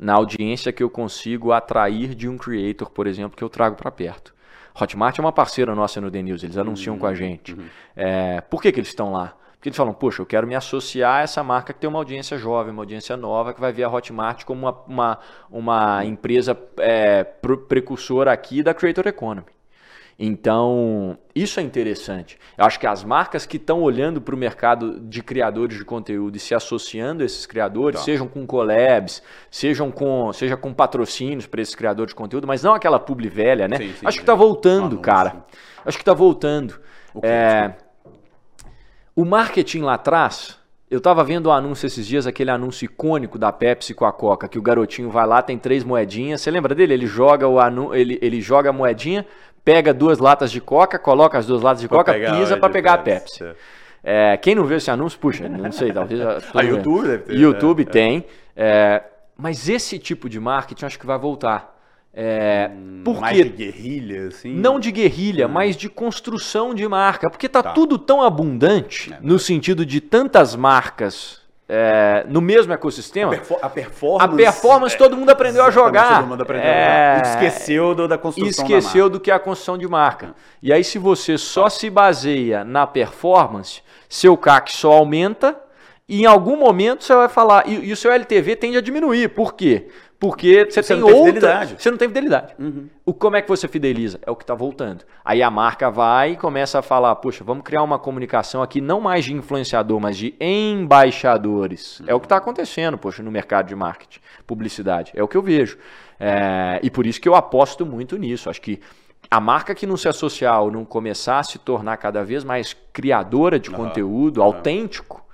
Na audiência que eu consigo atrair de um creator, por exemplo, que eu trago para perto. Hotmart é uma parceira nossa no The News, eles anunciam uhum, com a gente. Uhum. É, por que, que eles estão lá? Porque eles falam, poxa, eu quero me associar a essa marca que tem uma audiência jovem, uma audiência nova, que vai ver a Hotmart como uma, uma, uma empresa é, precursora aqui da Creator Economy. Então, isso é interessante. Eu acho que as marcas que estão olhando para o mercado de criadores de conteúdo e se associando a esses criadores, tá. sejam com collabs, sejam com, seja com patrocínios para esses criadores de conteúdo, mas não aquela publi velha, né? Sim, sim, acho que está voltando, cara. Acho que está voltando. É, o marketing lá atrás, eu estava vendo o anúncio esses dias, aquele anúncio icônico da Pepsi com a Coca, que o garotinho vai lá, tem três moedinhas. Você lembra dele? Ele joga o anu... ele, ele joga a moedinha, pega duas latas de coca, coloca as duas latas de coca, pisa para pegar a Pepsi. É, quem não viu esse anúncio, puxa, não sei, talvez. a YouTube deve ter. YouTube né? tem. É, mas esse tipo de marketing acho que vai voltar. É, hum, porque, mais de guerrilha, assim? Não de guerrilha, hum. mas de construção de marca. Porque tá, tá. tudo tão abundante, é, no sentido de tantas marcas é, no mesmo ecossistema. A, performance. A performance todo mundo aprendeu a jogar. Todo mundo aprendeu é, a jogar. Esqueceu do, da construção Esqueceu do que é a construção de marca. E aí, se você só se baseia na performance, seu CAC só aumenta e em algum momento você vai falar. E, e o seu LTV tende a diminuir. Por quê? Porque você, você tem outra. Fidelidade. Você não tem fidelidade. Uhum. O, como é que você fideliza? É o que está voltando. Aí a marca vai e começa a falar: poxa, vamos criar uma comunicação aqui não mais de influenciador, mas de embaixadores. Uhum. É o que está acontecendo, poxa, no mercado de marketing, publicidade. É o que eu vejo. É, e por isso que eu aposto muito nisso. Acho que a marca que não se associar ou não começar a se tornar cada vez mais criadora de uhum. conteúdo, autêntico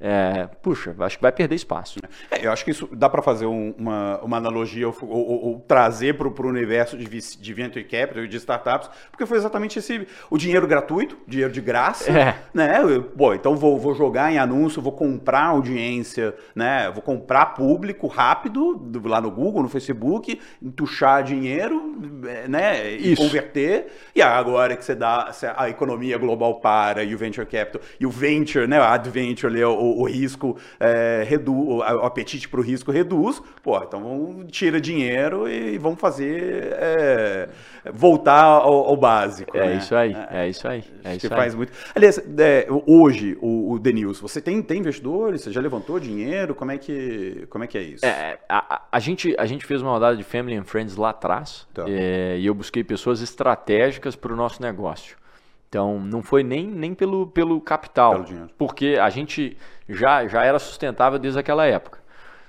é, puxa, acho que vai perder espaço. É, eu acho que isso dá para fazer um, uma, uma analogia ou, ou, ou trazer para o universo de, de venture capital e de startups, porque foi exatamente esse o dinheiro gratuito, dinheiro de graça, é. né? Pô, então vou, vou jogar em anúncio, vou comprar audiência, né? Vou comprar público rápido lá no Google, no Facebook, entuchar dinheiro, né? E isso. converter. E agora que você dá a economia global para e o venture capital e o venture, né? O adventure ali, o o, risco é, reduz, o, apetite para o risco reduz, pô, então vamos, tira dinheiro e vamos fazer é, voltar ao, ao básico. É né? isso aí, é, é isso aí. É isso faz muito. Aliás, é, hoje, o, o Denils, você tem, tem investidores? Você já levantou dinheiro? Como é que, como é, que é isso? É, a, a, gente, a gente fez uma rodada de Family and Friends lá atrás tá. É, e eu busquei pessoas estratégicas para o nosso negócio. Então, não foi nem, nem pelo, pelo capital, pelo porque a gente já, já era sustentável desde aquela época.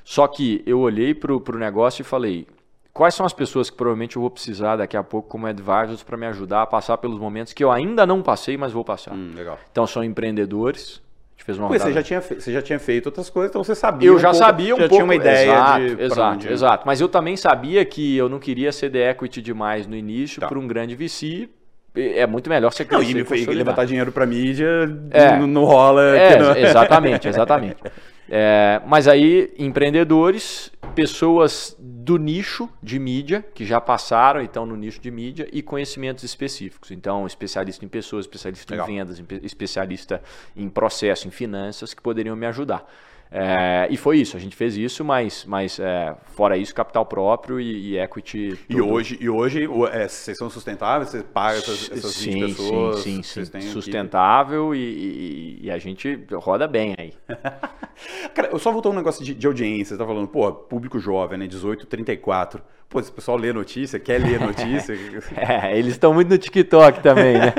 Só que eu olhei para o negócio e falei, quais são as pessoas que provavelmente eu vou precisar daqui a pouco como advisors para me ajudar a passar pelos momentos que eu ainda não passei, mas vou passar. Hum, então, são empreendedores, fez uma Pois, você já, tinha, você já tinha feito outras coisas, então você sabia. Eu um já pouco, sabia um já pouco. tinha uma ideia exato, de. Exato, exato. Mas eu também sabia que eu não queria ser de equity demais no início tá. para um grande VC, é muito melhor você crescer. Não, e, levantar dinheiro para mídia é, não, não, rola. É, não... Exatamente, exatamente. É, mas aí, empreendedores, pessoas do nicho de mídia, que já passaram e estão no nicho de mídia, e conhecimentos específicos. Então, especialista em pessoas, especialista Legal. em vendas, especialista em processo, em finanças, que poderiam me ajudar. É, e foi isso, a gente fez isso, mas, mas é, fora isso, capital próprio e, e equity. Tudo. E hoje, e hoje é, vocês são sustentáveis? Você paga essas, essas sim, 20 pessoas? Sim, sim, sim. Sustentável e, e, e, a gente roda bem aí. Cara, eu só voltou um negócio de, de audiência. Você tá falando, pô, público jovem, né? 18, 34. Pô, esse pessoal lê notícia, quer ler notícia. é, eles estão muito no TikTok também, né?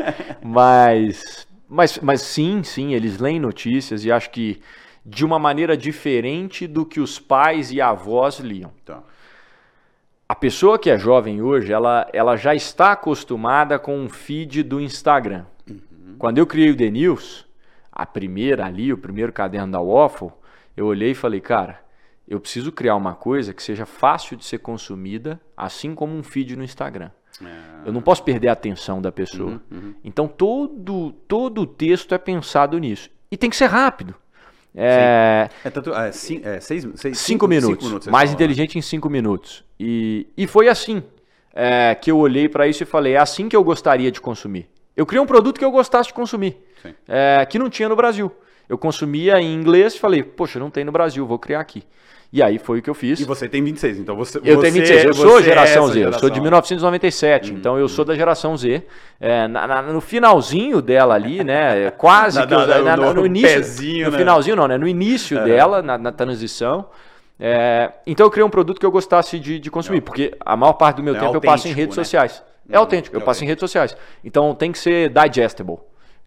mas, mas, mas sim, sim, eles leem notícias e acho que de uma maneira diferente do que os pais e avós liam. Tá. A pessoa que é jovem hoje, ela, ela já está acostumada com um feed do Instagram. Uhum. Quando eu criei o The News, a primeira ali, o primeiro caderno da Waffle, eu olhei e falei, cara, eu preciso criar uma coisa que seja fácil de ser consumida, assim como um feed no Instagram. É. Eu não posso perder a atenção da pessoa. Então todo, todo o texto é pensado nisso. E tem que ser rápido. É, É, tanto, é, cin- é, seis, seis, cinco, minutos. vocês mais falam, né? inteligente em cinco minutos. E, e foi assim é, que eu olhei para isso e falei: é assim que eu gostaria de consumir. Eu criei um produto que eu gostasse de consumir, é, que não tinha no Brasil. Eu consumia em inglês e falei: poxa, não tem no Brasil, vou criar aqui. E aí foi o que eu fiz. E você tem 26, então você. Eu você, tenho 26, eu sou é geração essa Z, eu sou de geração. 1997, então eu sou da geração Z. É, na- na- no finalzinho dela ali, né? quase Na- que eu- na- no- no, início. pezinho, no né? finalzinho não, né? No início dela, na, transição. É, então eu criei um produto que eu gostasse de, de consumir, porque a maior parte do meu É tempo eu passo em redes né? sociais. É Uhum, autêntico, eu é passo em redes sociais. Então tem que ser digestible.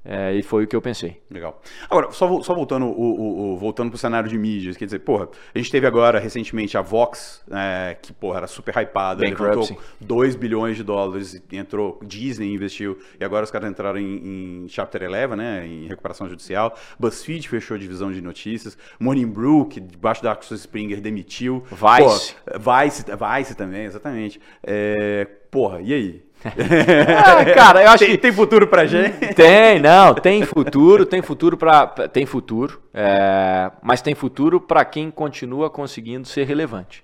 É, e foi o que eu pensei. Legal. Agora, só, só voltando, o, o, o- voltando pro cenário de mídias, quer dizer, porra, a gente teve agora recentemente a Vox, é, que, porra, era super hypada, Bankruptcy. levantou 2 bilhões de dólares, entrou, Disney investiu, e agora os caras entraram em, em Chapter 11, né, em recuperação judicial. BuzzFeed fechou a divisão de notícias. Morning Brew, que debaixo da Axel Springer demitiu. Vice. Pô, Vice, Vice também, exatamente. É, porra, e aí? Ah, cara, eu acho tem, que tem futuro pra gente? Tem, não, tem futuro, tem futuro para tem futuro, é, mas tem futuro para quem continua conseguindo ser relevante.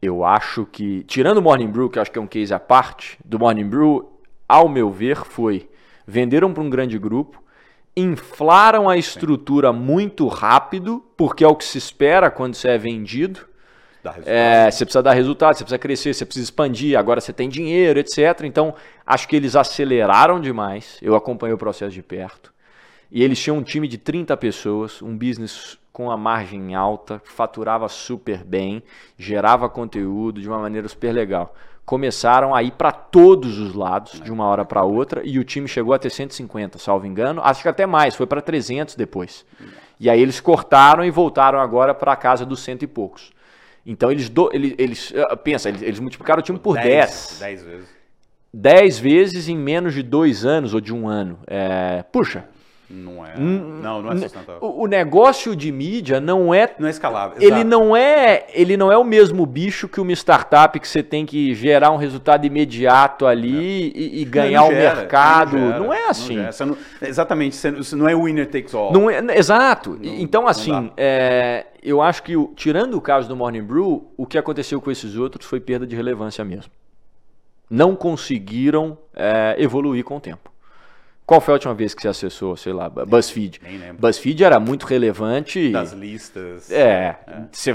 Eu acho que, tirando o Morning Brew, que eu acho que é um case à parte, do Morning Brew, ao meu ver, foi venderam para um grande grupo, inflaram a estrutura muito rápido, porque é o que se espera quando você é vendido. É, você precisa dar resultado, você precisa crescer, você precisa expandir, agora você tem dinheiro, etc. Então, acho que eles aceleraram demais. Eu acompanhei o processo de perto. E eles tinham um time de 30 pessoas, um business com a margem alta, faturava super bem, gerava conteúdo de uma maneira super legal. Começaram a ir para todos os lados, de uma hora para outra, e o time chegou a ter 150, salvo engano. Acho que até mais, foi para 300 depois. E aí eles cortaram e voltaram agora para a casa dos cento e poucos. Então eles, do, eles, eles ah, pensa, eles, eles multiplicaram o time por 10. 10 vezes. 10 vezes em menos de dois anos ou de um ano. É, puxa, Não é. Não, não é sustentável. o, o negócio de mídia não é. Não é escalável. Ele exato. não é, ele não é o mesmo bicho que uma startup que você tem que gerar um resultado imediato ali e, e ganhar Não o gera, mercado. Não, gera, é assim. gera. Você não- exatamente, você não- não é winner takes all. Não é, exato. Não- então, não assim, é, eu acho que, tirando o caso do Morning Brew, o que aconteceu com esses outros foi perda de relevância mesmo. Não conseguiram é, evoluir com o tempo. Qual foi a última vez que você acessou, sei lá, BuzzFeed? nem lembro. BuzzFeed era muito relevante. Das listas. É, você-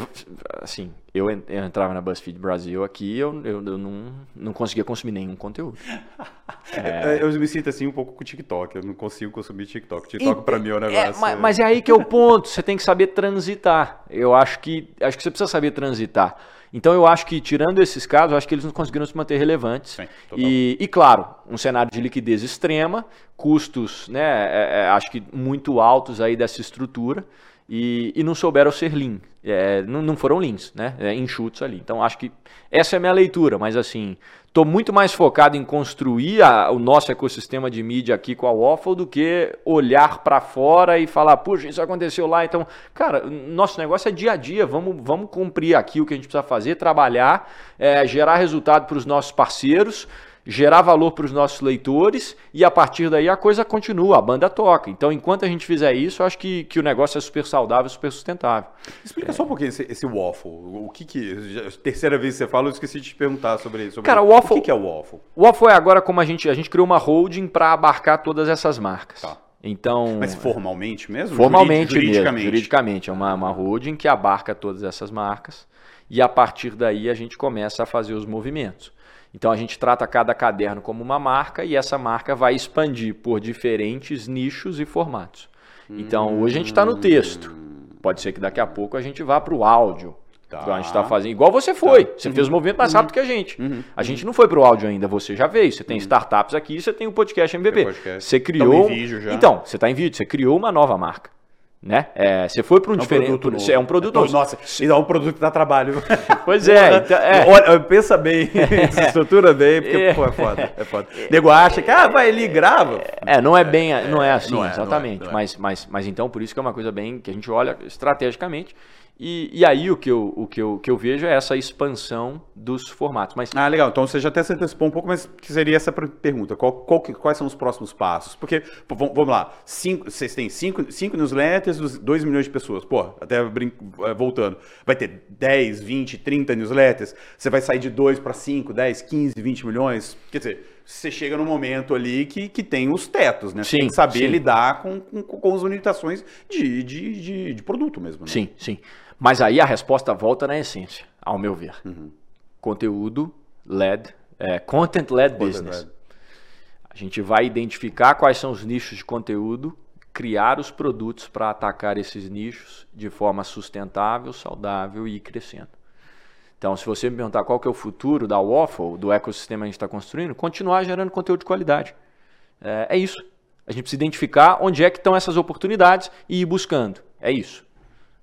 assim, eu, en- eu entrava na BuzzFeed Brasil aqui, eu, eu, eu não, não conseguia consumir nenhum conteúdo. É, Eu me sinto assim um pouco com o TikTok. Eu não consigo consumir TikTok. TikTok pra mim é um É, negócio. ma- mas, é aí que é o ponto. Você tem que saber transitar. Eu acho que acho que você precisa saber transitar. Então eu acho que tirando esses casos, eu acho que eles não conseguiram se manter relevantes. Sim, e, e claro, um cenário de liquidez extrema, custos, né? é- é, acho que muito altos aí dessa estrutura. E, e não souberam ser lean. É, não, não foram leans, né? É, enxutos ali. Então acho que essa é a minha leitura, mas assim, estou muito mais focado em construir a- o nosso ecossistema de mídia aqui com a Waffle do que olhar para fora e falar, puxa, isso aconteceu lá. Então, cara, nosso negócio é dia a dia, vamos, vamos cumprir aqui o que a gente precisa fazer, trabalhar, é, gerar resultado para os nossos parceiros, gerar valor para os nossos leitores e a partir daí a coisa continua, a banda toca. Então, enquanto a gente fizer isso, eu acho que, que o negócio é super saudável, super sustentável. Explica só um pouquinho esse, esse waffle. O que que. já- Terceira vez que você fala, eu esqueci de te perguntar sobre isso. Cara, o waffle- O que, que é o waffle? O Waffle é agora como a gente, a gente criou uma holding para abarcar todas essas marcas. Tá. Então, Mas formalmente mesmo? formalmente Juri- juridicamente. mesmo, juridicamente, é uma, uma holding que abarca todas essas marcas e a partir daí a gente começa a fazer os movimentos. Então a gente trata cada caderno como uma marca e essa marca vai expandir por diferentes nichos e formatos. Então hoje a gente está no texto. Pode ser que daqui a pouco a gente vá para o áudio. Tá. Então a gente está fazendo. Igual você foi. Você fez o movimento mais rápido que a gente. A gente não foi para o áudio ainda, você já veio. Você tem startups aqui, você tem o podcast MVP. Podcast. Você criou. Vídeo já. Então, você está em vídeo, você criou uma nova marca. Né? É, você foi para um, É um diferente. produto novo. É um produto novo. Nossa, e dá um produto que dá trabalho. Pois é, então- é. Olha, pensa bem, se estrutura bem, porque É. pô, é foda. É foda. Nego acha que, ah, vai ali e grava. É, não é bem, não é assim, não é, não é, exatamente. não é. Mas, mas, mas então por isso que é uma coisa bem que a gente olha estrategicamente E, e aí o que eu, o que eu, que eu vejo é essa expansão dos formatos. Mas Ah, legal. Então você já até se antecipou um pouco, mas que seria essa per- pergunta. Qual, qual quais são os próximos passos? Porque, pô, vamos, lá, cinco, vocês têm cinco, cinco newsletters, 2 milhões de pessoas. Pô, até brinco, eh, voltando. Vai ter 10, 20, 30 newsletters. Você vai sair de 2 para 5, 10, 15, 20 milhões. Quer dizer, você chega num momento ali que, que tem os tetos, né? Você Sim, tem que saber sim. lidar com, com, com as limitações de, de, de, de produto mesmo. Né? sim, sim. Mas aí a resposta volta na essência, ao meu ver. Uhum. Conteúdo led, é, content led business. led. A gente vai identificar quais são os nichos de conteúdo, criar os produtos para atacar esses nichos de forma sustentável, saudável e ir crescendo. Então, se você me perguntar qual que é o futuro da Waffle, do ecossistema que a gente está construindo, continuar gerando conteúdo de qualidade. É, é isso. A gente precisa identificar onde é que estão essas oportunidades e ir buscando. É isso.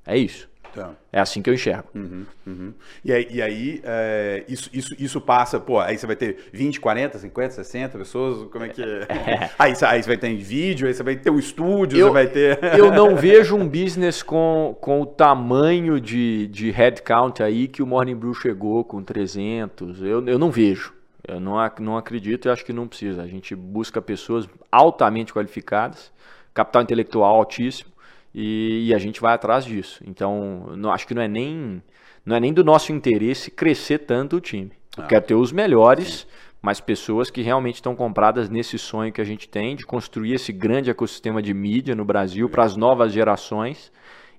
É isso. Tá. É assim que eu enxergo. Uhum, uhum. E aí, e aí, é, isso, isso, isso passa, pô, aí você vai ter 20, 40, 50, 60 pessoas, como é que é? Aí, você- aí você vai ter vídeo, aí você vai ter o estúdio, Eu- você vai ter... Eu não vejo um business com, com o tamanho de, de headcount aí que o Morning Brew chegou com 300. Eu, eu não vejo. Eu não, não acredito e acho que não precisa. A gente busca pessoas altamente qualificadas, capital intelectual altíssimo e, e a gente vai atrás disso. Então, não, acho que não é nem não é nem do nosso interesse crescer tanto o time. Eu Ah, quero ter os melhores, mas pessoas que realmente estão compradas nesse sonho que a gente tem de construir esse grande ecossistema de mídia no Brasil para as novas gerações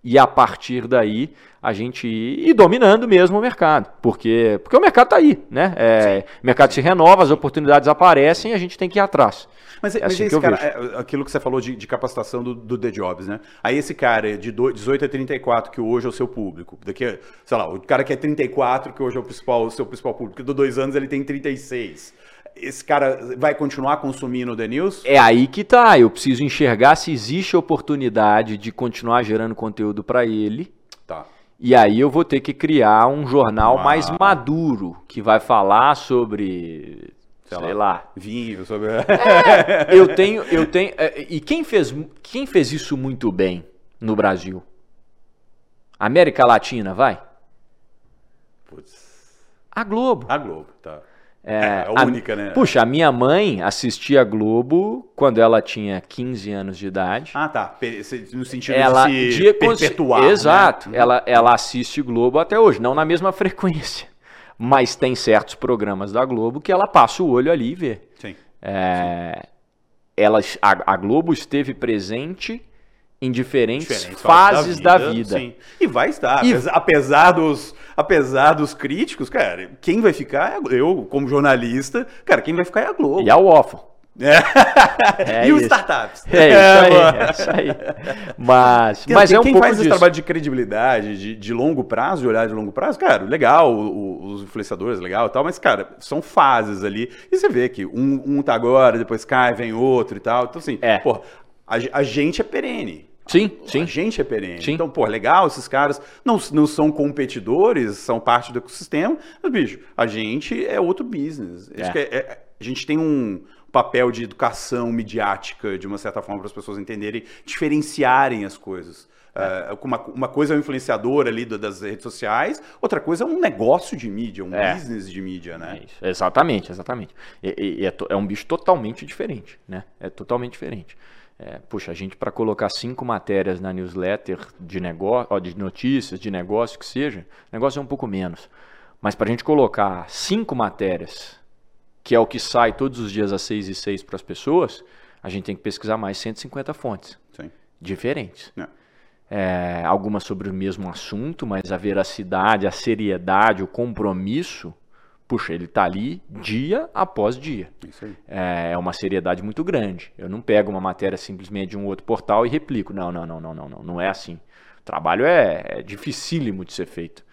e a partir daí a gente ir, ir dominando mesmo o mercado, porque porque o mercado está aí, né? É, o mercado se renova, as oportunidades aparecem a gente tem que ir atrás. Mas, É mas assim que esse eu cara, é, aquilo que você falou de, de capacitação do, do The Jobs, né? Aí esse cara de do- 18 a 34, que hoje é o seu público, daqui, sei lá, o cara que é 34, que hoje é o, principal, o seu principal público, do dois anos ele tem 36. Esse cara vai continuar consumindo o The News? É aí que tá. Eu preciso enxergar se existe oportunidade de continuar gerando conteúdo para ele. Tá. E aí eu vou ter que criar um jornal Ah. mais maduro que vai falar sobre, sei, lá. Vinho, sobre... Eu tenho, eu tenho. é, E quem fez, quem fez isso muito bem no Brasil? América Latina, vai? Putz. A Globo. A Globo, tá. É, a única, né? Puxa, a minha mãe assistia Globo quando ela tinha 15 anos de idade. Ah, tá. No sentido ela de se perpetuar. né? Exato. Ela, ela assiste Globo até hoje, não na mesma frequência. Mas tem certos programas da Globo que ela passa o olho ali e vê. Sim. É, ela, a, a Globo esteve presente em diferentes, Diferentes fases da vida. Sim. E vai estar. E- Apesar, dos, apesar dos críticos, cara, quem vai ficar é a. Eu, como jornalista, cara, quem vai ficar é a Globo. E a Waffle. É. É e os startups. É isso boa. aí, é isso aí. Mas, Quem- mas é um quem pouco faz esse disso. trabalho de credibilidade, de, de longo prazo, de olhar de longo prazo, cara, legal, os influenciadores, legal e tal, mas, cara, são fases ali. E você vê que um, um tá agora, depois cai, vem outro e tal. Então, assim, É. pô, a, a gente é perene. Sim, A sim. gente é perene. Sim. Então, pô, legal, esses caras não, não são competidores, são parte do ecossistema, mas, bicho, a gente é outro business. É. é- é- a gente tem um papel de educação midiática, de uma certa forma, para as pessoas entenderem, diferenciarem as coisas. É, uma, uma coisa é um influenciador ali do- das redes sociais, outra coisa é um negócio de mídia, um É. business de mídia, né? É isso. Exatamente, exatamente. E, e- é, é um bicho totalmente diferente, né? É totalmente diferente. É, puxa, a gente para colocar cinco matérias na newsletter de negócio, de notícias, de negócio que seja, negócio é um pouco menos. Mas para a gente colocar cinco matérias, que é o que sai todos os dias às seis e seis para as pessoas, a gente tem que pesquisar mais 150 fontes Sim. diferentes. É. É, algumas sobre o mesmo assunto, mas a veracidade, a seriedade, o compromisso, puxa, ele está ali dia após dia. É é uma seriedade muito grande. Eu não pego uma matéria simplesmente de um outro portal e replico. Não, não, não, não, não, não. Não é assim. O trabalho é, é dificílimo de ser feito.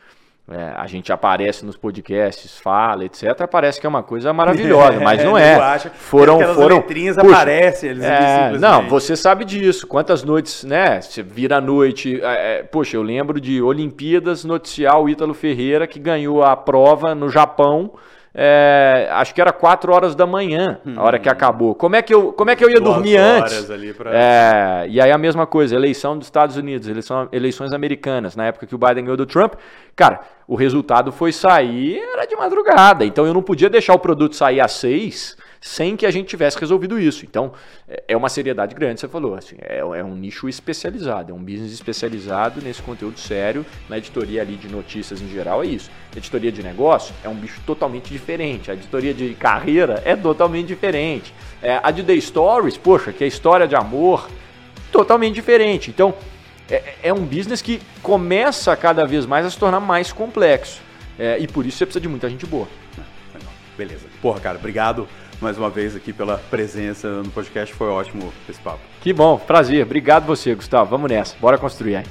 É, a gente aparece nos podcasts, fala, etc. Parece que é uma coisa maravilhosa, mas não é. que Foram, foram. letrinhas Puxa, aparecem, eles é, não, você sabe disso. Quantas noites, né? Você vira a noite. é, é, poxa, eu lembro de Olimpíadas noticiar o Ítalo Ferreira que ganhou a prova no Japão é, acho que era 4 horas da manhã, a hora que Hum. acabou. Como é que eu, como é que eu ia Duas dormir horas antes? ali pra- É, e aí a mesma coisa, eleição dos Estados Unidos, eleição, eleições americanas, na época que o Biden ganhou do Trump, cara, o resultado foi sair, era de madrugada, então eu não podia deixar o produto sair às 6 sem que a gente tivesse resolvido isso. Então, é- é uma seriedade grande, você falou, assim, é, é um nicho especializado, é um business especializado nesse conteúdo sério, na editoria ali de notícias em geral, é isso. Editoria de negócio é um bicho totalmente diferente, a editoria de carreira é totalmente diferente. É, a de The Stories, poxa, que é história de amor, totalmente diferente. Então, é, é um business que começa cada vez mais a se tornar mais complexo. É, e por isso você precisa de muita gente boa. Beleza. Porra, cara, obrigado mais uma vez aqui pela presença no podcast. Foi ótimo esse papo. Que bom, prazer. Obrigado você, Gustavo. Vamos nessa. Bora construir, hein?